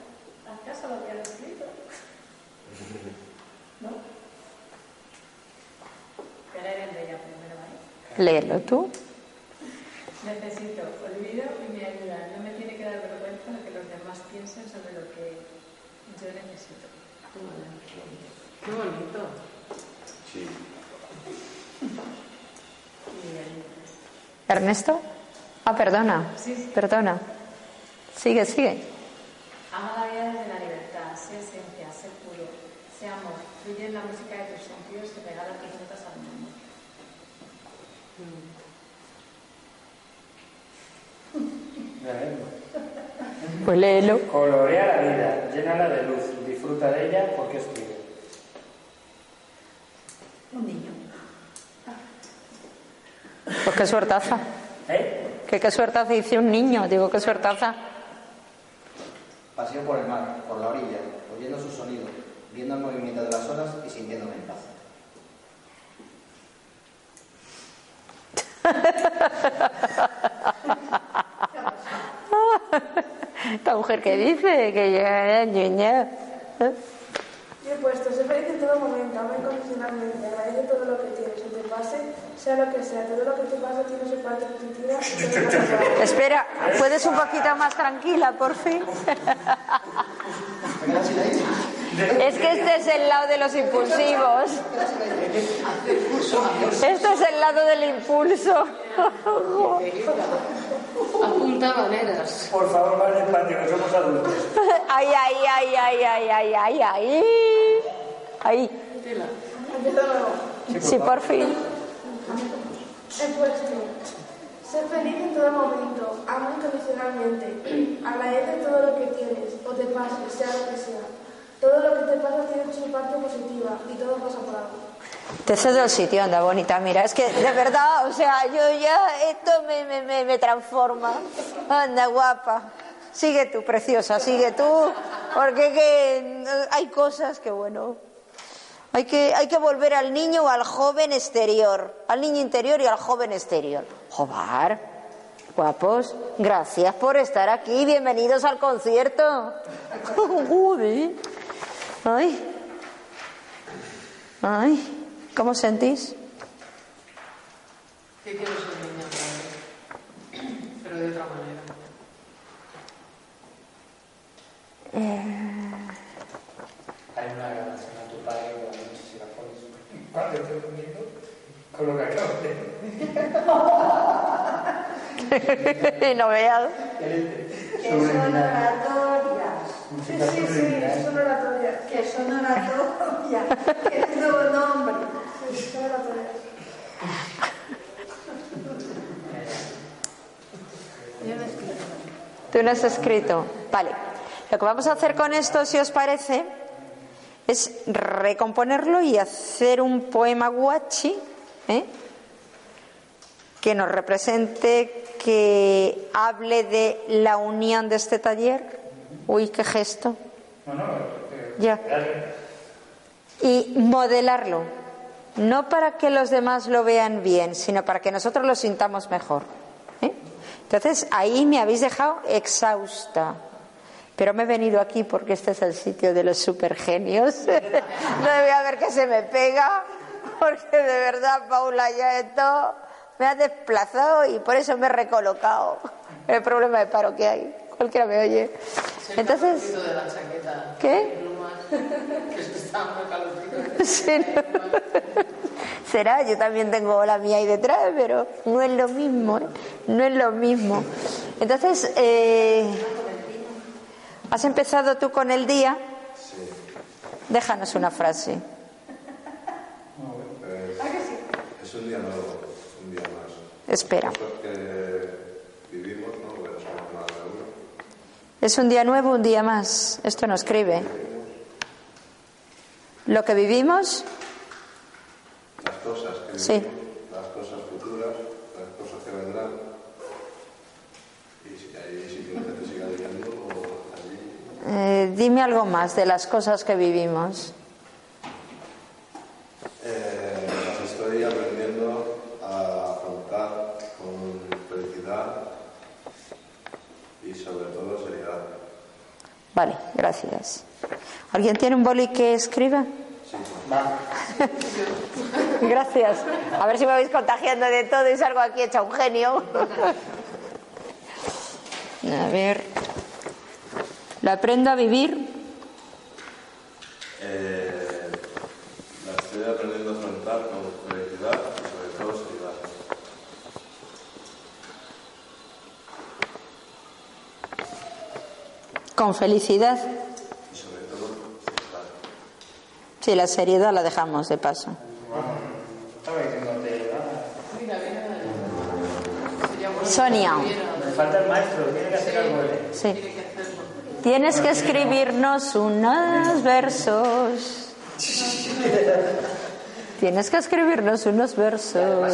haz caso a lo que han escrito. ¿No? Voy a leer el de ella primero, ¿vale? Léelo tú. Necesito olvido y me ayuda. No me tiene que dar vergüenza lo que los demás piensen sobre lo que yo necesito. Qué bonito. Sí. Ernesto. Ah, perdona. Sí, sí. Perdona. Sigue, sigue. Ama la vida desde la libertad, sé esencia, sé puro, sé amor, fluye en la música de tus sentidos y regala tus notas al mundo. Pues léelo. Colorea la vida, llénala de luz, disfruta de ella porque es tuya. Un niño. Pues qué suertaza. ¿Eh? Que qué suertaza dice un niño. Digo, qué suertaza. Paseo por el mar, por la orilla, oyendo su sonido, viendo el movimiento de las olas y sintiéndome en paz. Esta mujer que dice que ya, ya, Yo he puesto, sé feliz en todo momento, ama incondicionalmente, agradece todo lo que tienes, o te pase, sea lo que sea, todo lo que te pasa tiene su parte positiva y. Espera, ¿puedes un poquito más tranquila, por fin? Es que este es el lado de los impulsivos. Este es el lado del impulso. Apunta maneras. Por favor, más despacio, que somos adultos. Ay, ay, ay, ay, ay, ay, ay, ay. Ahí. Sí, por fin. He puesto, sé feliz en todo momento, ama incondicionalmente, agradece todo lo que tienes, o te pase, sea lo que sea. Todo lo que te pasa tiene su parte positiva y todo pasa por algo. Te cedo el sitio, anda bonita. Mira, es que de verdad, o sea, yo ya, esto me, me, me, me transforma. Anda, guapa. Sigue tú, preciosa, sigue tú. Porque que hay cosas que, bueno, hay que, hay que volver al niño o al joven exterior. Al niño interior y al joven exterior. Jobar, guapos, gracias por estar aquí. Bienvenidos al concierto. Ay. Ay. ¿Cómo os sentís? Que quiero ser niña pero de otra manera. Hay una grabación a tu padre con la noche si la pones. Cuando estoy durmiendo, con lo que acabo de. no veas. Que son oratorias. Sí, sí, sí, es una oratoria. Que son oratorias. Que es nuevo nombre. Son oratorias. Tú no has escrito. Vale. Lo que vamos a hacer con esto, si os parece, es recomponerlo y hacer un poema guachi ¿eh? que nos represente, que hable de la unión de este taller. Uy, qué gesto. Ya. Y modelarlo. No para que los demás lo vean bien, sino para que nosotros lo sintamos mejor. ¿eh? Entonces, ahí me habéis dejado exhausta. Pero me he venido aquí porque este es el sitio de los supergenios. no debe haber que se me pega, porque de verdad, Paula, ya esto me ha desplazado y por eso me he recolocado. El problema de paro que hay. Cualquiera me oye. Entonces. ¿Qué? Sí, no. Será, yo también tengo la mía ahí detrás, pero no es lo mismo, ¿eh? No es lo mismo. Entonces, eh, ¿has empezado tú con el día? Déjanos una frase. Es, es un día nuevo, un día más. Espera. Vivimos, ¿no? Es un día nuevo, un día más. Esto no escribe. Lo que vivimos, Las cosas que Sí. vivimos, las cosas futuras, las cosas que vendrán. Y si ahí simplemente siga leyendo o allí. eh, dime algo más de las cosas que vivimos. Eh, las estoy aprendiendo a afrontar con felicidad y sobre todo seriedad. Vale, gracias. ¿Alguien tiene un boli que escriba? Gracias. A ver si me vais contagiando de todo y salgo aquí hecha un genio. A ver. Lo aprendo a vivir. Eh, la estoy aprendiendo a afrontar con felicidad y sobre todo seriedad. Con felicidad. Y sobre todo seriedad. Sí, la seriedad la dejamos de paso. Estaba diciéndote, Mira, mira. Sería bueno Sonia. me falta el maestro, tiene que hacer algo él. Sí. Tienes que escribirnos unos versos. Tienes que escribirnos unos versos.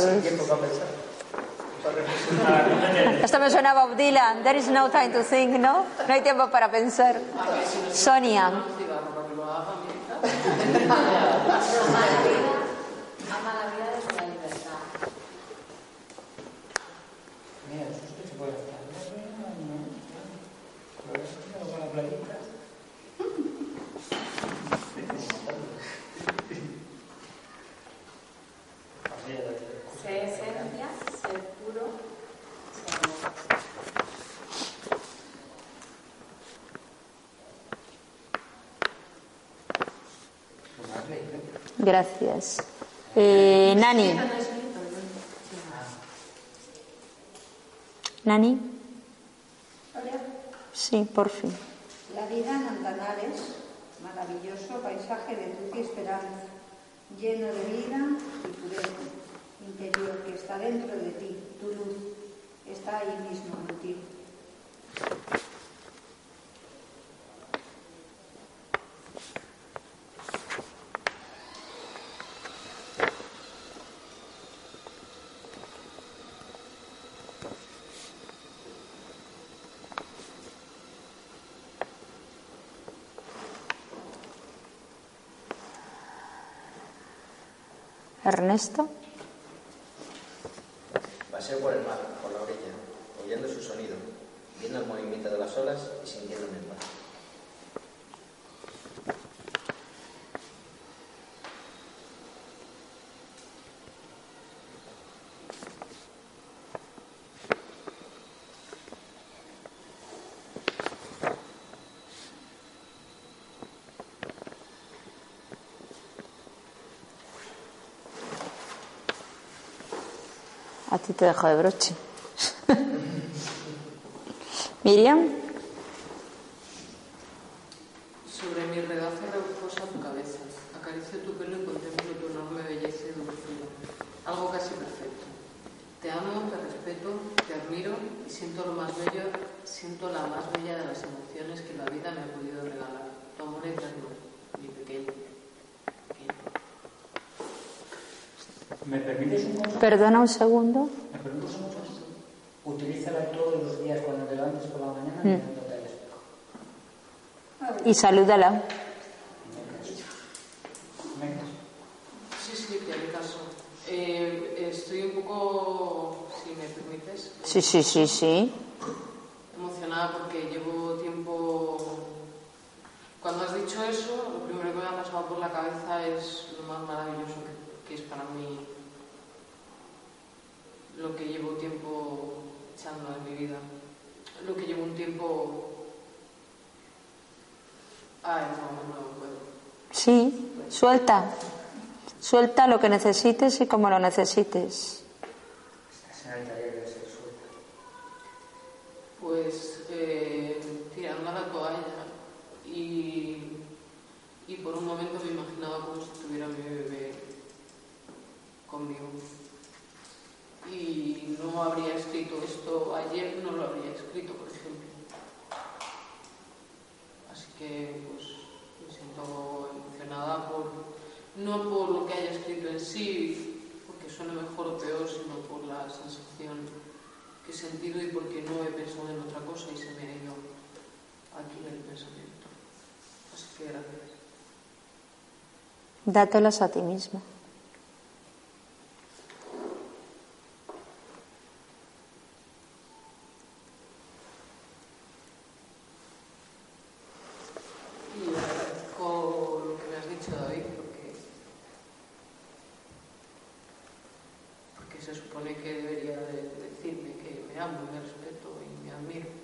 Esto me suena a Bob Dylan. There is no time to think, ¿no? No hay tiempo para pensar. Sonia. Ama la vida desde la libertad. Mira, eso es que se puede hacer. Con la playita. Sé esencia, ser puro, ser amor. Gracias. Eh, Nani. Nani. Sí, por fin. La vida en Antanares, maravilloso paisaje de luz y esperanza, lleno de vida y pureza interior que está dentro de ti, tu luz, está ahí mismo contigo. Ernesto. Paseo por el mar, por la orilla, oyendo su sonido, viendo el movimiento de las olas y sintiéndome en paz. Ti te dejo de broche. Miriam. Sobre mi regazo reposa tu cabeza. Acaricio tu pelo y contemplo tu enorme belleza y dulzura. Algo casi perfecto. Te amo, te respeto, te admiro y siento lo más bello, siento la más bella de las emociones que la vida me ha podido regalar. Tu amor eterno, mi pequeño. ¿Me permites un? Perdona un segundo. ¿Me permites un consejo? Utilízala todos los días cuando te levantes por la mañana Mm. mirándote al espejo. Y salúdala. Sí, sí, te caso. Eh, estoy un poco, si me permites, Sí, sí, sí, sí. emocionada porque llevo tiempo. Cuando has dicho eso, lo primero que me ha pasado por la cabeza es lo más maravilloso que, que es para mí lo que llevo tiempo echando en mi vida. Lo que llevo un tiempo. Ay, no, no puedo. Sí, suelta. Suelta lo que necesites y como lo necesites. Estás en el taller de ser suelta. Pues eh, tirando a la toalla y, y por un momento me imaginaba como si estuviera mi bebé conmigo. Y no habría escrito esto ayer, no lo habría escrito, por ejemplo. Así que pues me siento emocionada por, no por lo que haya escrito en sí, porque suene mejor o peor, sino por la sensación que he sentido y porque no he pensado en otra cosa y se me ha ido aquí el pensamiento. Así que gracias. Dátelas a ti misma. Y agradezco lo que me has dicho, David, porque, porque se supone que debería de decirme que me amo, me respeto y me admiro.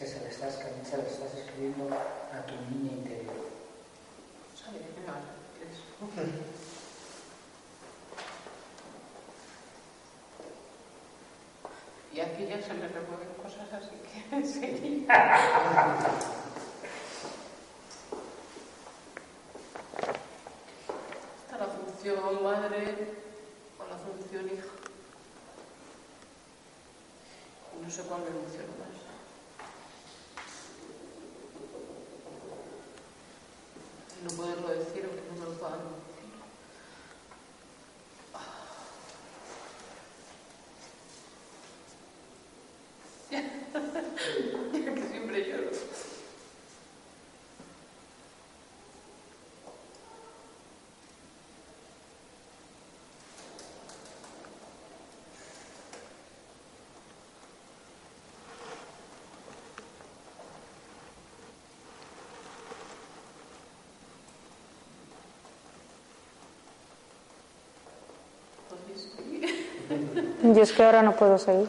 Que se le estás, se le estás escribiendo a tu niña interior. A decir eso. Y aquí ya se me remueven cosas así que enseguida. Está la función madre o la función hija. No sé cuál me emociona más. Y no poderlo decir o que no me lo puedan decir. Ah. Yo es que ahora no puedo seguir.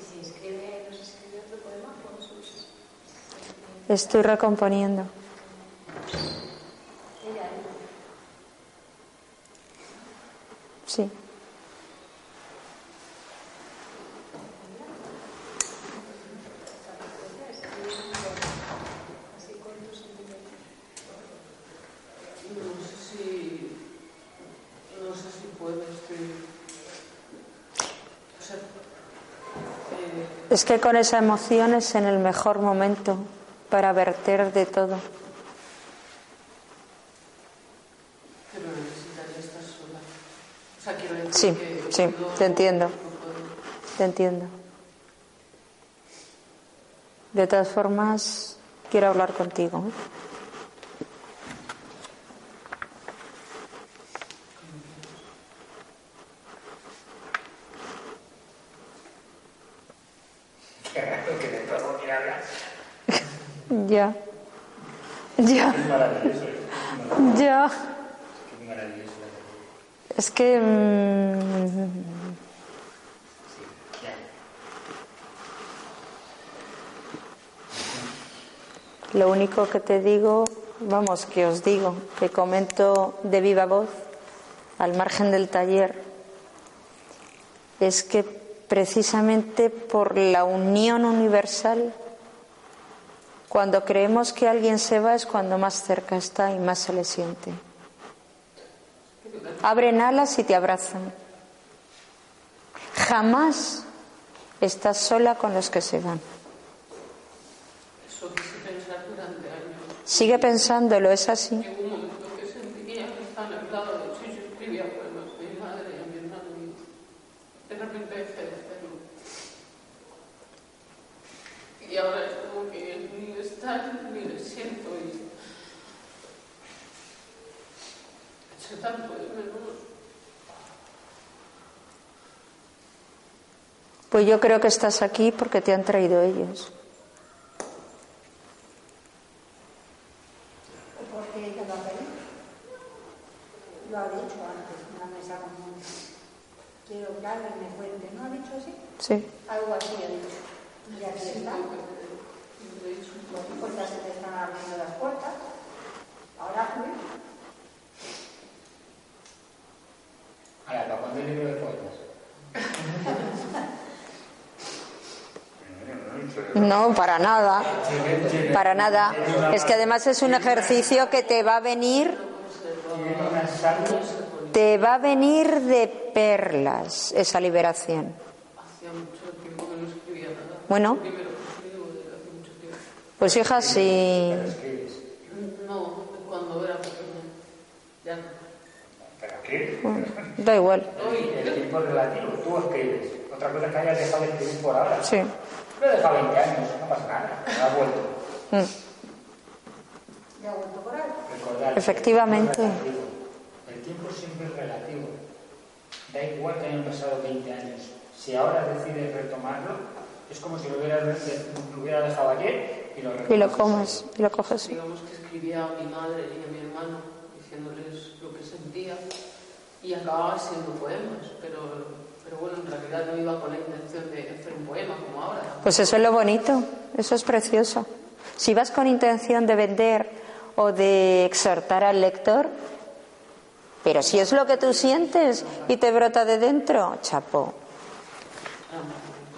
Y si escribe, nos escribe otro poema, ¿cómo sus? Estoy recomponiendo. Ella, ¿eh? Sí. así cortos, sentimientos. No sé si. No sé si puedo escribir. O sea. eh, Es que con esa emoción es en el mejor momento para verter de todo. pero necesitaría estar sola. O sea, quiero decir Sí, que. sí, te entiendo. Te entiendo. De todas formas, quiero hablar contigo. ¿eh? Qué raro que de todo quiere hablar. Ya. Ya. Es maravilloso. Ya. Qué maravilloso. Es que. mm. Lo único que te digo, vamos, que os digo, que comento de viva voz, al margen del taller, es que precisamente por la unión universal, cuando creemos que alguien se va es cuando más cerca está y más se le siente. Abren alas y te abrazan. Jamás estás sola con los que se van. Sigue pensándolo, es así. Llegó un momento que sentía que estaba al lado de hecho yo escribía poemas a mi madre y a mi hermano y de repente dejé de hacerlo. Y ahora es como que ni le están ni le siento y menos. Pues yo creo que estás aquí porque te han traído ellos. Porque lo ha pedido. Lo ha dicho antes en la mesa común. Quiero que alguien me cuente. ¿No ha dicho así? Sí. Algo así ha dicho. Y aquí está. Puertas se te están abriendo las puertas. Ahora fui. Ahora, ¿para cuándo el libro de poemas? No, para nada. Para nada. Es que además es un ejercicio que te va a venir, te va a venir de perlas esa liberación. Hacía mucho tiempo que no escribía nada. Bueno. Pues hija, si No, cuando era pequeña. Ya no. ¿Pero qué? da igual. El tiempo es relativo. Tú escribes. Otra cosa es que hayas dejado de escribir por ahora. Sí. Lo he dejado 20 años, no pasa nada. Me ha vuelto. Mm. Ya ha vuelto por ahí. Recordar. Efectivamente. El tiempo siempre es relativo. Da igual que hayan pasado 20 años. Si ahora decides retomarlo, es como si lo hubieras, lo hubiera dejado ayer y lo Y lo retomas. comes, y lo coges. Digamos que escribía a mi madre y a mi hermano diciéndoles lo que sentía y acababa siendo poemas, pero, pero bueno, en realidad no iba con la intención de hacer un poema como ahora. Pues eso es lo bonito, eso es precioso. Si vas con intención de vender o de exhortar al lector, pero si es lo que tú sientes y te brota de dentro, chapo.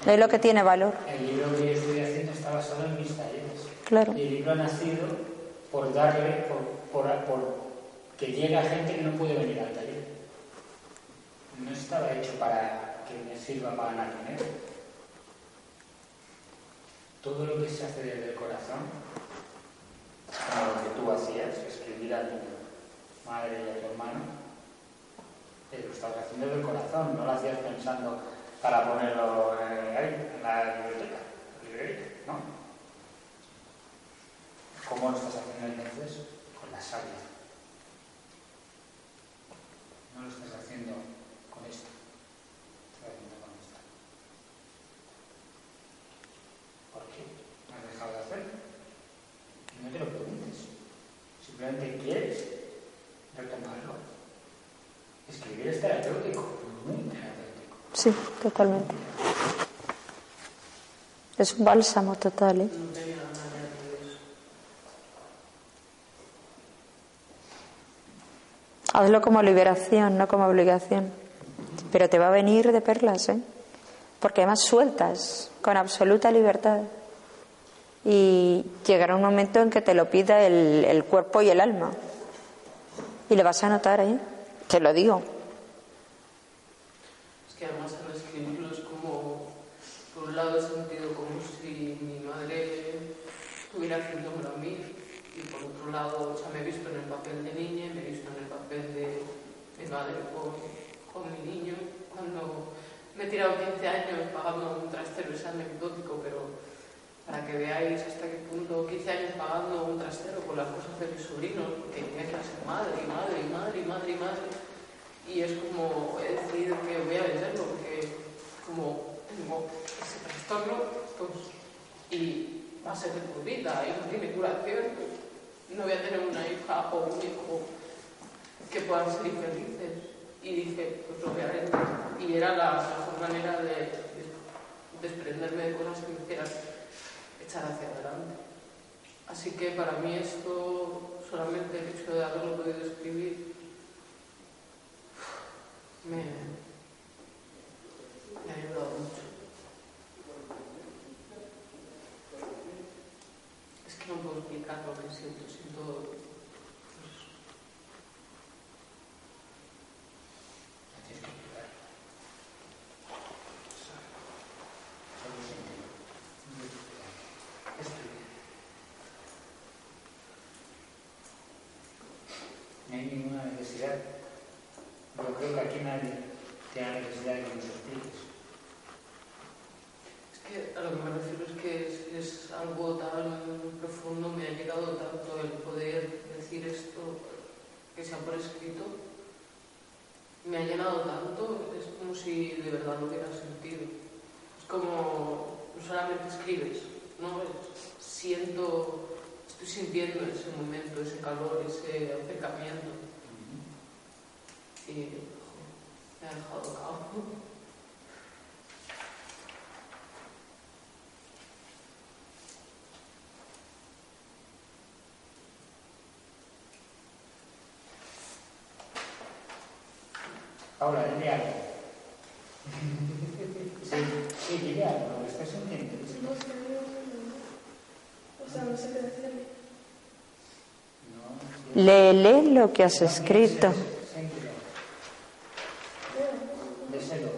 Es lo que tiene valor. El libro que yo estoy haciendo está basado en mis talleres. Claro. Y el libro ha nacido por darle, por, por, por que llegue a gente que no puede venir al taller no estaba hecho para que me sirva para ganar dinero. ¿eh? Todo lo que se hace desde el corazón, como lo que tú hacías, escribir a tu madre y a tu hermano, eh, lo estabas haciendo desde el corazón, no lo hacías pensando para ponerlo ahí, en la biblioteca, ¿no? ¿Cómo lo estás haciendo entonces? Con la savia. No lo estás haciendo Simplemente quieres retomarlo. Escribir es terapéutico, muy terapéutico. Sí, totalmente. Es un bálsamo total, ¿eh? Hazlo como liberación, no como obligación. Pero te va a venir de perlas, ¿eh? Porque además sueltas con absoluta libertad. Y llegará un momento en que te lo pida el, el cuerpo y el alma. Y le vas a notar, ¿eh? Te lo digo. Es que además al escribirlo es como, por un lado he sentido como si mi madre estuviera haciéndomelo a mí y por otro lado, o sea, me he visto en el papel de niña, me he visto en el papel de mi madre con, con mi niño. Cuando me he tirado 15 años pagando un trastero, es anecdótico, pero para que veáis hasta qué punto 15 años pagando un trastero con las cosas de mis sobrinos, porque tenía que ser madre y madre y madre y madre y madre. Y es como he decidido que voy a venderlo, porque como tengo ese trastorno, pues, y va a ser de por y no tiene curación, no voy a tener una hija o un hijo que puedan ser infelices. Y dije, pues lo voy a vender. Y era la mejor manera de, de desprenderme de cosas que me hicieran echar hacia adelante. Así que para mí esto, solamente el hecho de haberlo podido escribir, me, me ha ayudado mucho. Es que no puedo explicar lo que siento, siento... pues, No hay ninguna necesidad. Yo creo que aquí nadie tiene necesidad de que nos expliques. Es que a lo que me refiero es que es, es algo tan profundo, me ha llegado tanto el poder decir esto que sea por escrito, me ha llenado tanto, es como si de verdad lo hubiera sentido. Es como, no solamente escribes, ¿no? Es- siento, estoy sintiendo ese momento, ese calor, ese acercamiento. Y jo, me ha dejado cao. Paula, dile algo. Sí, sí, dile algo, lo que estás sintiendo. No sé, o sea, no sé qué decirle. Léele lo que has escrito. Siéntelo. Déselo.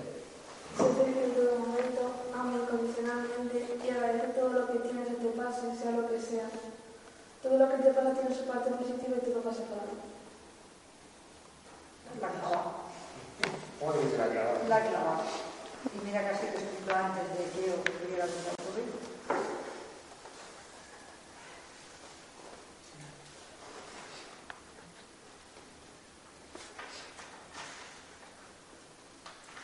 Sé feliz en todo momento, amo incondicionalmente y agradezco todo lo que tienes que te pase, sea lo que sea. Todo lo que te pasa tiene su parte positiva y te lo pasa para mí. La clavada. La clavada. Y mira que ha sido escrito antes de que ocurriera lo que ha ocurrido.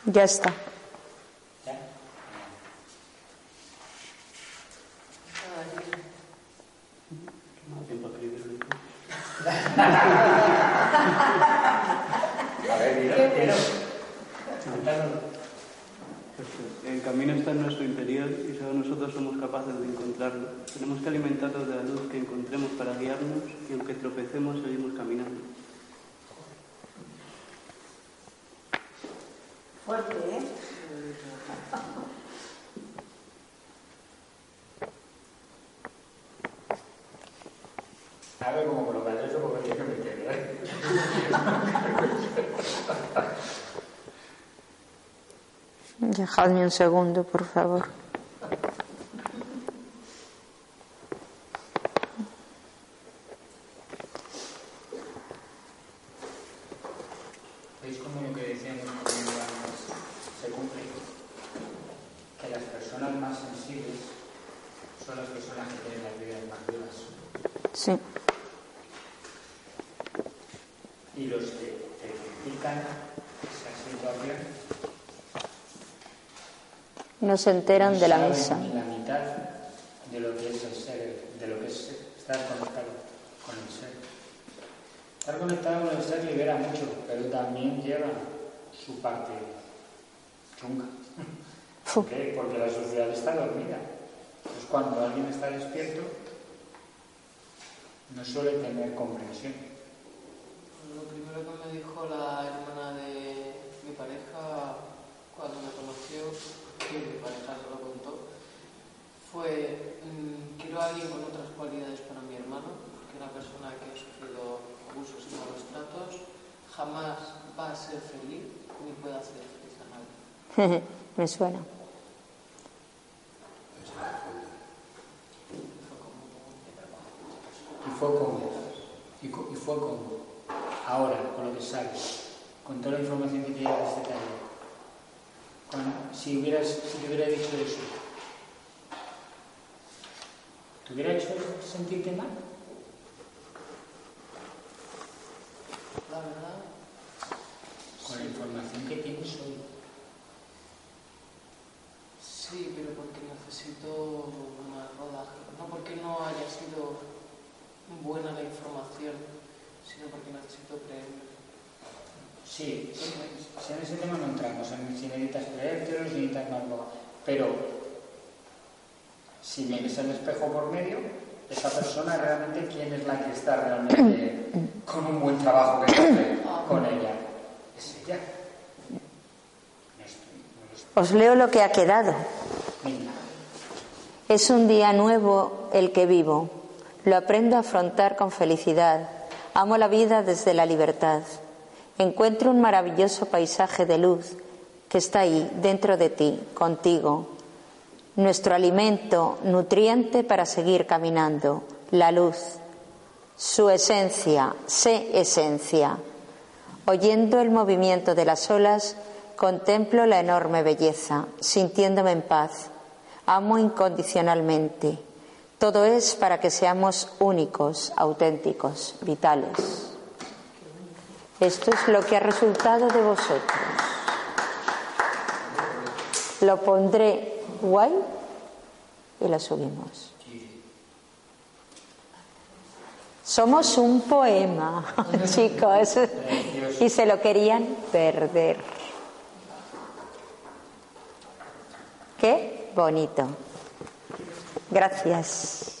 Ya está. Más tiempo a escribirlo. A ver, dilo, Qué dilo. El camino está en nuestro interior y solo nosotros somos capaces de encontrarlo. Tenemos que alimentarnos de la luz que encontremos para guiarnos y aunque tropecemos seguimos caminando. Fuerte, ¿eh? A ver cómo colocas eso porque yo no me entiendo. ¿eh? Dejadme un segundo, por favor. ¿Veis cómo lo que decíamos primero antes se cumple? Que las personas más sensibles son las personas que tienen las vidas más duras. Sí. Y los que te critican esa situación No se enteran de la misa. la mitad de lo que es el ser, de lo que es estar conectado con el ser. Estar conectado con el ser libera mucho, pero también lleva su parte chunga. ¿Por qué? Porque la sociedad está dormida. Entonces, cuando alguien está despierto, no suele tener comprensión. Lo primero que me dijo la hermana de mi pareja cuando me conoció, que mi pareja se lo contó, fue mm, quiero a alguien con otras cualidades para mi hermano, que una persona que ha sufrido abusos y malos tratos jamás va a ser feliz ni puede hacer feliz a nadie. Me suena. Y fue cómodo. Y, co- y fue cómodo. Ahora, con lo que sabes, con toda la información que te llega de este taller, cuando- si, hubieras, si te hubiera dicho eso, ¿te hubiera hecho sentirte mal? La verdad, Con la información que tienes hoy. sí, pero porque necesito más rodaje. No porque no haya sido buena la información, sino porque necesito creerme. Sí, sí, si en ese tema no entramos, en si necesitas creértelo, si necesitas más boga. Pero si miras el espejo por medio, esa persona realmente quién es la que está realmente con un buen trabajo que hace con ella. Es ella. Os leo lo que ha quedado. Es un día nuevo el que vivo. Lo aprendo a afrontar con felicidad. Amo la vida desde la libertad. Encuentro un maravilloso paisaje de luz que está ahí, dentro de ti, contigo. Nuestro alimento nutriente para seguir caminando. La luz. Su esencia, sé esencia. Oyendo el movimiento de las olas, contemplo la enorme belleza, sintiéndome en paz. Amo incondicionalmente. Todo es para que seamos únicos, auténticos, vitales. Esto es lo que ha resultado de vosotros. Lo pondré guay y lo subimos. Somos un poema, chicos, y se lo querían perder. Qué bonito. Gracias.